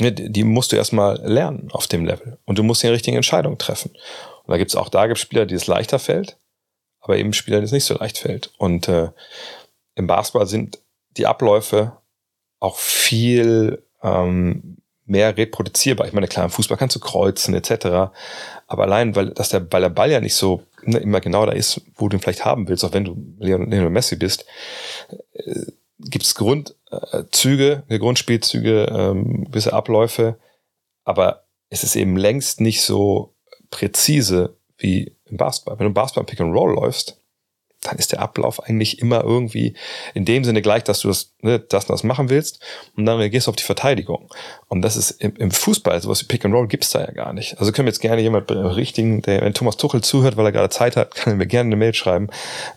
[SPEAKER 1] die musst du erstmal lernen auf dem Level. Und du musst die richtigen Entscheidungen treffen. Und da gibt es auch, da gibt Spieler, die es leichter fällt, aber eben Spieler, die es nicht so leicht fällt. Und äh, im Basketball sind die Abläufe auch viel ähm, mehr reproduzierbar. Ich meine, klar, im Fußball kannst du kreuzen etc. Aber allein, weil, dass der, weil der Ball ja nicht so ne, immer genau da ist, wo du ihn vielleicht haben willst, auch wenn du Lionel Messi bist, äh, gibt es Grundzüge, Grundspielzüge, ähm, gewisse Abläufe, aber es ist eben längst nicht so präzise wie im Basketball. Wenn du im Basketball Pick and Roll läufst, dann ist der Ablauf eigentlich immer irgendwie in dem Sinne gleich, dass du das, ne, das und das machen willst und dann reagierst du auf die Verteidigung. Und das ist im, im Fußball, sowas wie Pick and Roll gibt's da ja gar nicht. Also können wir jetzt gerne jemand berichtigen, der, wenn Thomas Tuchel zuhört, weil er gerade Zeit hat, kann er mir gerne eine Mail schreiben,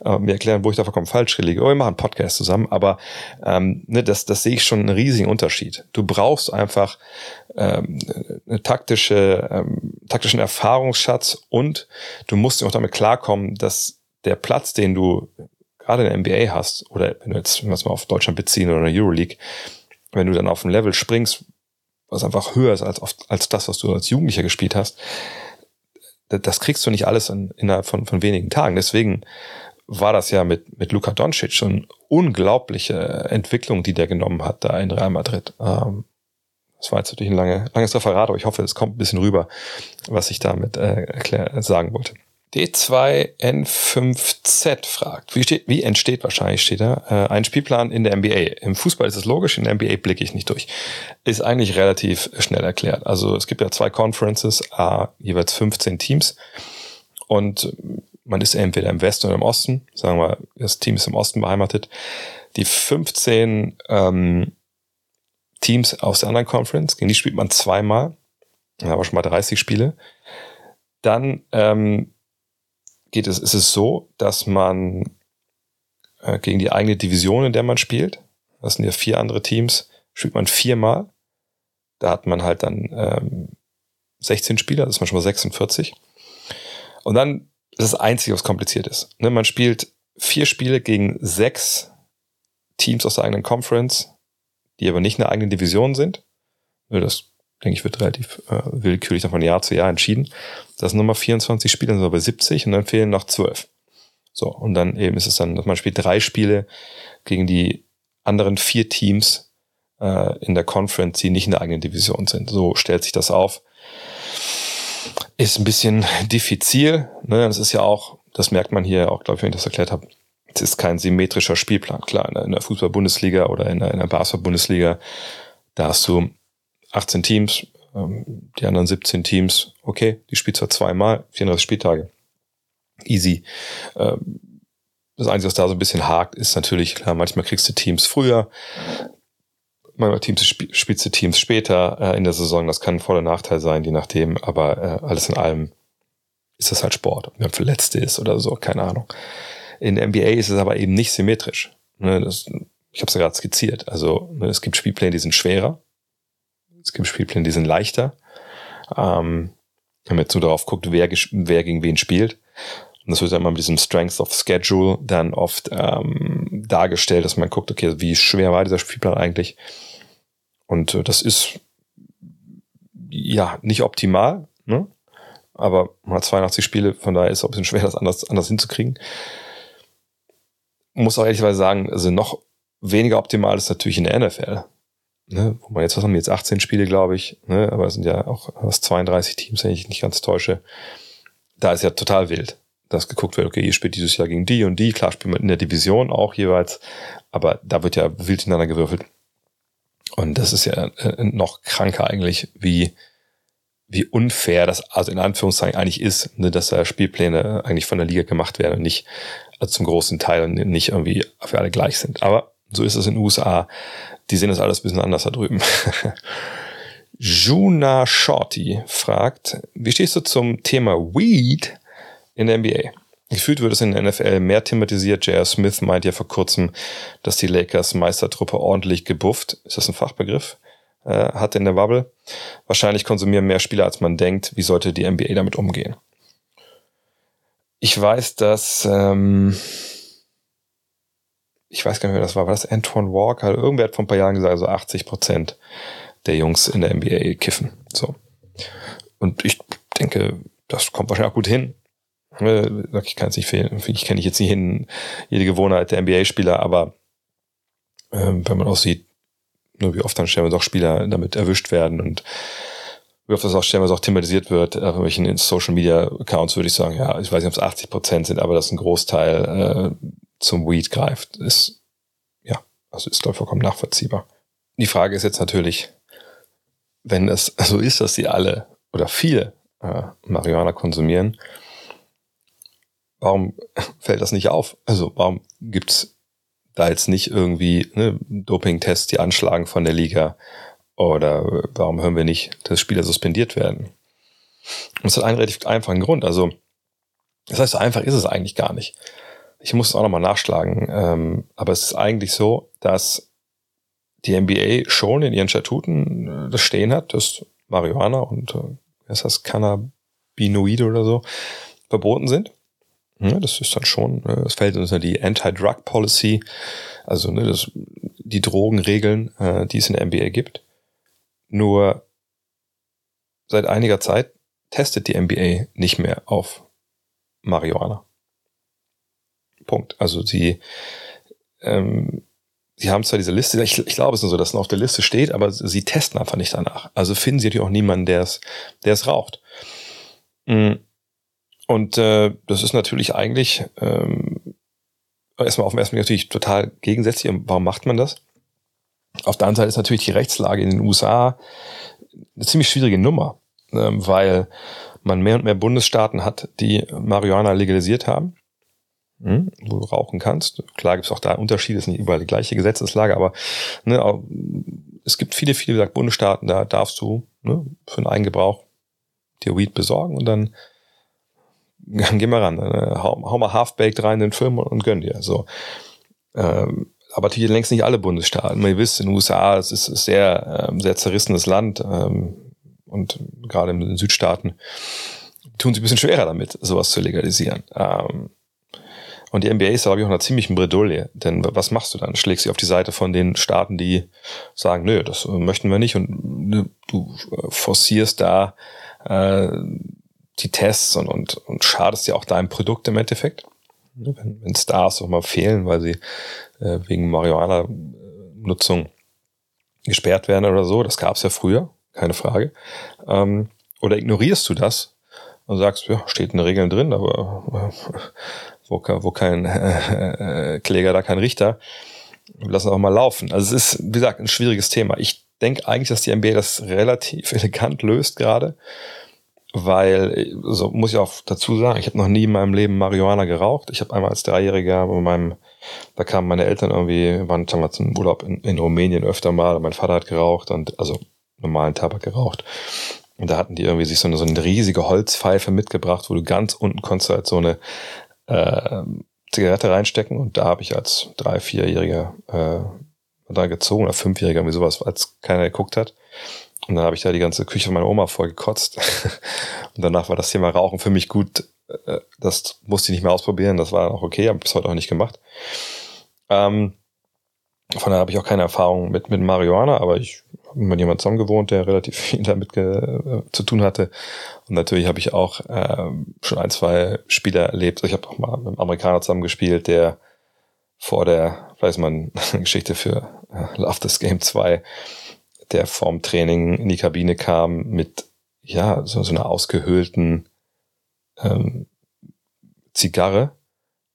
[SPEAKER 1] äh, mir erklären, wo ich da vollkommen falsch liege. Oder wir machen einen Podcast zusammen, aber ähm, ne, das, das sehe ich schon einen riesigen Unterschied. Du brauchst einfach ähm, eine taktische, ähm, taktischen Erfahrungsschatz und du musst auch damit klarkommen, dass der Platz, den du gerade in der NBA hast, oder wenn du jetzt, wenn wir es mal auf Deutschland beziehen oder Euroleague, wenn du dann auf ein Level springst, was einfach höher ist als, als das, was du als Jugendlicher gespielt hast, das kriegst du nicht alles in, innerhalb von, von wenigen Tagen. Deswegen war das ja mit, mit Luka Doncic schon unglaubliche Entwicklung, die der genommen hat da in Real Madrid. Ähm, Das war jetzt natürlich ein lange, langes Referat, aber ich hoffe, es kommt ein bisschen rüber, was ich damit äh, erklär, sagen wollte. D2N5Z fragt, wie, steht, wie entsteht wahrscheinlich, steht da, äh, ein Spielplan in der NBA. Im Fußball ist es logisch, in der NBA blicke ich nicht durch. Ist eigentlich relativ schnell erklärt. Also es gibt ja zwei Conferences, äh, jeweils 15 Teams. Und man ist entweder im Westen oder im Osten. Sagen wir, das Team ist im Osten beheimatet. Die 15 ähm, Teams aus der anderen Conference, gegen die spielt man zweimal. Dann haben wir schon mal 30 Spiele. Dann ähm, geht es, ist es so, dass man äh, gegen die eigene Division, in der man spielt, das sind ja vier andere Teams, spielt man viermal. Da hat man halt dann ähm, 16 Spieler, das ist man schon mal 46. Und dann ist das Einzige, was kompliziert ist. Ne, man spielt vier Spiele gegen sechs Teams aus der eigenen Conference, die aber nicht in der eigenen Division sind. Ne, das, denke ich, wird relativ äh, willkürlich von Jahr zu Jahr entschieden. Das sind nochmal 24 Spiele, dann sind wir bei 70 und dann fehlen noch 12. So, und dann eben ist es dann, dass man spielt drei Spiele gegen die anderen vier Teams äh, in der Conference, die nicht in der eigenen Division sind. So stellt sich das auf ist ein bisschen diffizil. Ne? Das ist ja auch, das merkt man hier auch, glaube ich, wenn ich das erklärt habe. Es ist kein symmetrischer Spielplan. Klar, in der Fußball-Bundesliga oder in der, in der Basketball-Bundesliga, da hast du 18 Teams, ähm, die anderen 17 Teams, okay, die spielt zwar zweimal, 34 Spieltage. Easy. Ähm, das Einzige, was da so ein bisschen hakt, ist natürlich, klar, manchmal kriegst du Teams früher, manchmal Teams, spielst du Teams später äh, in der Saison. Das kann ein voller Nachteil sein, je nachdem. Aber äh, alles in allem ist das halt Sport. Ob man verletzt ist oder so, keine Ahnung. In der NBA ist es aber eben nicht symmetrisch. Ne, das, ich habe es ja gerade skizziert. Also ne, es gibt Spielpläne, die sind schwerer. Es gibt Spielpläne, die sind leichter. Ähm, wenn man jetzt nur darauf guckt, wer, wer gegen wen spielt. Und das wird dann immer mit diesem Strength of Schedule dann oft ähm, dargestellt, dass man guckt, okay, wie schwer war dieser Spielplan eigentlich? Und äh, das ist ja nicht optimal, ne? aber man hat 82 Spiele, von daher ist es ein bisschen schwer, das anders, anders hinzukriegen. Muss auch ehrlicherweise sagen, also noch weniger optimal ist natürlich in der NFL. Ne, wo man jetzt, was haben wir jetzt, 18 Spiele, glaube ich, ne, aber es sind ja auch was 32 Teams, wenn ich nicht ganz täusche. Da ist ja total wild dass geguckt wird, okay, ihr spielt dieses Jahr gegen die und die, klar spielt man in der Division auch jeweils, aber da wird ja wild hintereinander gewürfelt. Und das ist ja äh, noch kranker eigentlich, wie, wie unfair das also in Anführungszeichen eigentlich ist, ne, dass da Spielpläne eigentlich von der Liga gemacht werden und nicht also zum großen Teil nicht irgendwie für alle gleich sind. Aber so ist es in den USA. Die sehen das alles ein bisschen anders da drüben. Juna Shorty fragt, wie stehst du zum Thema Weed in der NBA. Gefühlt wird es in der NFL mehr thematisiert. J.R. Smith meint ja vor kurzem, dass die Lakers Meistertruppe ordentlich gebufft, ist das ein Fachbegriff, äh, hat in der Bubble. Wahrscheinlich konsumieren mehr Spieler, als man denkt. Wie sollte die NBA damit umgehen? Ich weiß, dass, ähm, ich weiß gar nicht mehr, das war, war das Antoine Walker? Irgendwer hat vor ein paar Jahren gesagt, also 80 Prozent der Jungs in der NBA kiffen. So. Und ich denke, das kommt wahrscheinlich auch gut hin. Ich kann es nicht fehlen. Ich kenne jetzt nicht hin, jede Gewohnheit der NBA-Spieler, aber ähm, wenn man auch sieht, nur wie oft dann stellen wir doch Spieler damit erwischt werden und wie oft das auch stellenweise auch thematisiert wird, auf irgendwelchen Social Media Accounts würde ich sagen, ja, ich weiß nicht, ob es 80 Prozent sind, aber dass ein Großteil äh, zum Weed greift, ist, ja, also ist, glaube vollkommen nachvollziehbar. Die Frage ist jetzt natürlich, wenn es so ist, dass sie alle oder viele äh, Marihuana konsumieren, warum fällt das nicht auf? Also warum gibt's da jetzt nicht irgendwie ne, Doping-Tests, die anschlagen von der Liga? Oder warum hören wir nicht, dass Spieler suspendiert werden? Es hat einen relativ einfachen Grund. Also, das heißt, so einfach ist es eigentlich gar nicht. Ich muss es auch nochmal nachschlagen. Ähm, aber es ist eigentlich so, dass die NBA schon in ihren Statuten äh, das stehen hat, dass Marihuana und äh, ist das, Cannabinoide oder so verboten sind. Ja, das ist dann schon, ne, das fällt unter die Anti-Drug Policy, also ne, das, die Drogenregeln, äh, die es in der NBA gibt. Nur seit einiger Zeit testet die NBA nicht mehr auf Marihuana. Punkt. Also sie, ähm, die haben zwar diese Liste, ich, ich glaube es ist so, dass es auf der Liste steht, aber sie testen einfach nicht danach. Also finden sie natürlich auch niemanden, der es, der es raucht. Mm. Und äh, das ist natürlich eigentlich ähm, erstmal auf dem ersten Blick natürlich total gegensätzlich. Warum macht man das? Auf der anderen Seite ist natürlich die Rechtslage in den USA eine ziemlich schwierige Nummer, ähm, weil man mehr und mehr Bundesstaaten hat, die Marihuana legalisiert haben hm, wo du rauchen kannst. Klar gibt es auch da Unterschiede, es ist nicht überall die gleiche Gesetzeslage, aber ne, es gibt viele, viele Bundesstaaten, da darfst du ne, für einen Eigengebrauch dir Weed besorgen und dann, dann geh mal ran. Ne, hau, hau mal Half-Baked rein in den Film und, und gönn dir. So. Ähm, aber natürlich längst nicht alle Bundesstaaten. Man wisst, in den USA, es ist ein sehr, ähm, sehr zerrissenes Land ähm, und gerade in den Südstaaten tun sie ein bisschen schwerer damit, sowas zu legalisieren. Ähm, und die NBA ist, glaube ich, auch in einer ziemlichen Bredouille. Denn was machst du dann? Schlägst du auf die Seite von den Staaten, die sagen, nö, das möchten wir nicht. Und ne, du äh, forcierst da äh, die Tests und, und, und schadest ja auch deinem Produkt im Endeffekt. Ne, wenn, wenn Stars auch mal fehlen, weil sie äh, wegen Marihuana-Nutzung gesperrt werden oder so, das gab es ja früher, keine Frage. Ähm, oder ignorierst du das und sagst, ja, steht in den Regeln drin, aber äh, wo, wo kein äh, Kläger, da kein Richter. Wir lassen auch mal laufen. Also es ist, wie gesagt, ein schwieriges Thema. Ich denke eigentlich, dass die NBA das relativ elegant löst gerade, weil, so muss ich auch dazu sagen, ich habe noch nie in meinem Leben Marihuana geraucht. Ich habe einmal als Dreijähriger bei meinem, da kamen meine Eltern irgendwie, waren damals im Urlaub in, in Rumänien öfter mal, mein Vater hat geraucht und also normalen Tabak geraucht. Und da hatten die irgendwie sich so eine, so eine riesige Holzpfeife mitgebracht, wo du ganz unten konntest halt so eine äh, Zigarette reinstecken und da habe ich als drei, vierjähriger äh, da gezogen oder fünfjähriger, wie sowas, als keiner geguckt hat. Und dann habe ich da die ganze Küche meiner Oma voll gekotzt. und danach war das Thema Rauchen für mich gut. Äh, das musste ich nicht mehr ausprobieren. Das war auch okay, habe bis heute auch nicht gemacht. Ähm, von daher habe ich auch keine Erfahrung mit, mit Marihuana, aber ich mit jemandem zusammen gewohnt, der relativ viel damit äh, zu tun hatte. Und natürlich habe ich auch äh, schon ein, zwei Spieler erlebt. Ich habe auch mal mit einem Amerikaner zusammen gespielt, der vor der, weiß man, Geschichte für äh, Love This Game 2, der vorm Training in die Kabine kam mit, ja, so, so einer ausgehöhlten ähm, Zigarre.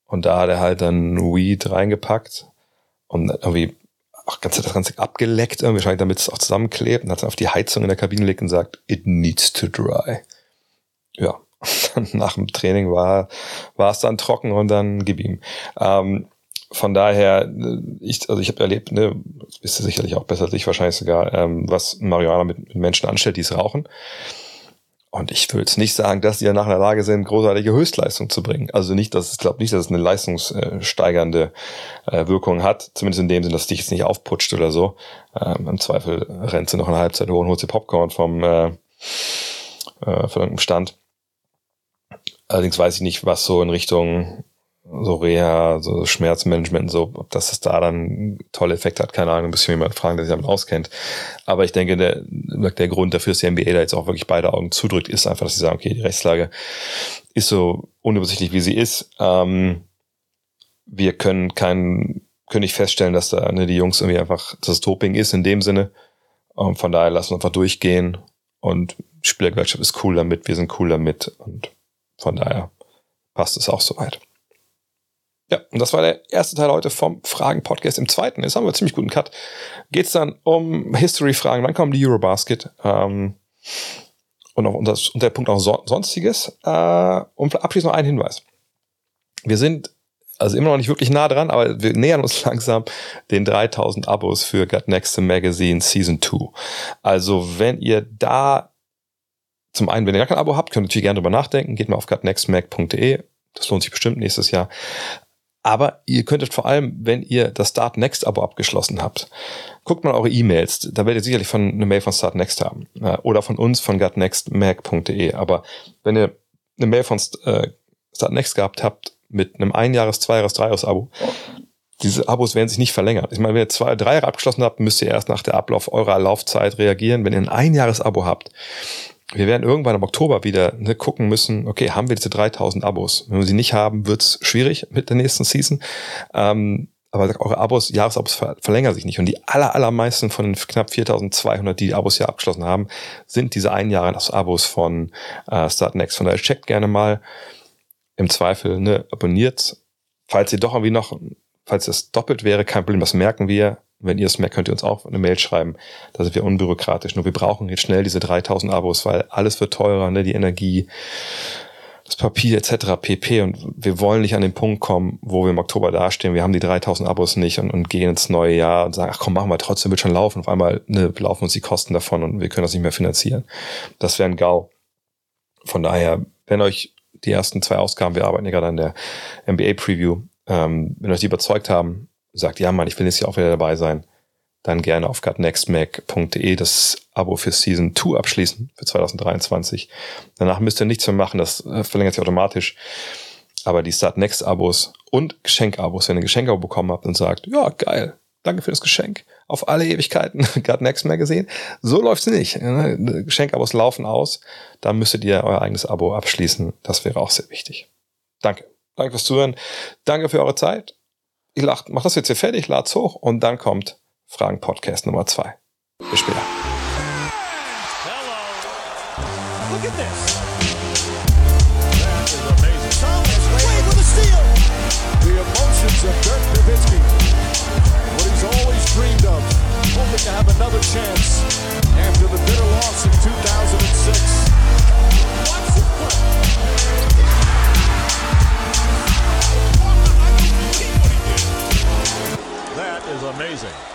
[SPEAKER 1] Und da hat er halt dann Weed reingepackt und irgendwie auch ganz, das Ganze abgeleckt, wahrscheinlich damit es auch zusammenklebt und hat es auf die Heizung in der Kabine gelegt und sagt, it needs to dry. Ja, nach dem Training war, war es dann trocken und dann gib ihm. Ähm, von daher, ich, also ich habe erlebt, ne, das wisst ihr sicherlich auch besser als ich wahrscheinlich sogar, ähm, was Marihuana mit, mit Menschen anstellt, die es rauchen. Und ich würde nicht sagen, dass die ja nach in der Lage sind, großartige Höchstleistung zu bringen. Also nicht, dass ich glaube nicht, dass es eine leistungssteigernde äh, Wirkung hat. Zumindest in dem Sinne, dass dich jetzt nicht aufputscht oder so. Ähm, Im Zweifel rennt sie noch eine Halbzeit hoch und holt sie Popcorn vom äh, äh, von irgendeinem Stand. Allerdings weiß ich nicht, was so in Richtung so Reha, so Schmerzmanagement, so, ob das da dann tolle Effekte hat, keine Ahnung, ein bisschen jemand fragen, der sich damit auskennt. Aber ich denke, der, der Grund dafür, dass die NBA da jetzt auch wirklich beide Augen zudrückt, ist einfach, dass sie sagen, okay, die Rechtslage ist so unübersichtlich, wie sie ist. Ähm, wir können keinen, können nicht feststellen, dass da ne, die Jungs irgendwie einfach, dass das Doping ist in dem Sinne. Und von daher lassen wir einfach durchgehen und Spielergewerkschaft ist cool damit, wir sind cool damit und von daher passt es auch soweit. Ja, und das war der erste Teil heute vom Fragen-Podcast. Im zweiten, jetzt haben wir einen ziemlich guten Cut, geht es dann um History-Fragen. Dann kommen die Eurobasket ähm, und, auch, das, und der Punkt auch so, Sonstiges. Äh, und abschließend noch ein Hinweis. Wir sind also immer noch nicht wirklich nah dran, aber wir nähern uns langsam den 3000 Abos für Got Next Magazine Season 2. Also wenn ihr da zum einen, wenn ihr gar kein Abo habt, könnt ihr natürlich gerne drüber nachdenken. Geht mal auf gotnextmag.de. Das lohnt sich bestimmt nächstes Jahr. Aber ihr könntet vor allem, wenn ihr das Start Next Abo abgeschlossen habt, guckt mal eure E-Mails. Da werdet ihr sicherlich von eine Mail von Start Next haben äh, oder von uns von gutnextmac.de. Aber wenn ihr eine Mail von äh, Start Next gehabt habt mit einem Einjahres-, Zweijahres-, Dreijahres-Abo, diese Abos werden sich nicht verlängert. Ich meine, wenn ihr zwei, drei Jahre abgeschlossen habt, müsst ihr erst nach der Ablauf eurer Laufzeit reagieren. Wenn ihr ein Einjahres-Abo habt, wir werden irgendwann im Oktober wieder ne, gucken müssen, okay, haben wir diese 3000 Abos? Wenn wir sie nicht haben, wird's schwierig mit der nächsten Season. Ähm, aber eure Abos, Jahresabos ver verlängern sich nicht. Und die aller, allermeisten von den knapp 4200, die die Abos ja abgeschlossen haben, sind diese Einjahres-Abos von äh, Startnext. Von daher checkt gerne mal im Zweifel, ne, abonniert. Falls ihr doch irgendwie noch, falls es doppelt wäre, kein Problem, das merken wir. Wenn ihr es merkt, könnt ihr uns auch eine Mail schreiben. Da sind wir unbürokratisch. Nur wir brauchen jetzt schnell diese 3000 Abos, weil alles wird teurer, ne, die Energie, das Papier etc. pp. Und wir wollen nicht an den Punkt kommen, wo wir im Oktober dastehen. Wir haben die 3000 Abos nicht und, und gehen ins neue Jahr und sagen, ach komm, machen wir trotzdem, wird schon laufen. Auf einmal ne, laufen uns die Kosten davon und wir können das nicht mehr finanzieren. Das wäre ein GAU. Von daher, wenn euch die ersten zwei Ausgaben, wir arbeiten ja gerade an der NBA Preview, ähm, wenn euch die überzeugt haben, sagt, ja Mann, ich will jetzt hier auch wieder dabei sein, dann gerne auf gutnextmac.de das Abo für Season 2 abschließen für 2023. Danach müsst ihr nichts mehr machen, das äh, verlängert sich automatisch. Aber die Start Next Abos und Geschenkabos, wenn ihr ein Geschenkabo bekommen habt und sagt, ja, geil, danke für das Geschenk, auf alle Ewigkeiten, Gut Next Magazine. So läuft's nicht. Ne? Geschenkabos laufen aus, da müsstet ihr euer eigenes Abo abschließen. Das wäre auch sehr wichtig. Danke. Danke fürs Zuhören. Danke für eure Zeit. Ich mach das jetzt hier fertig, lad's hoch und dann kommt Fragen Podcast Nummer zwei. Bis später. amazing.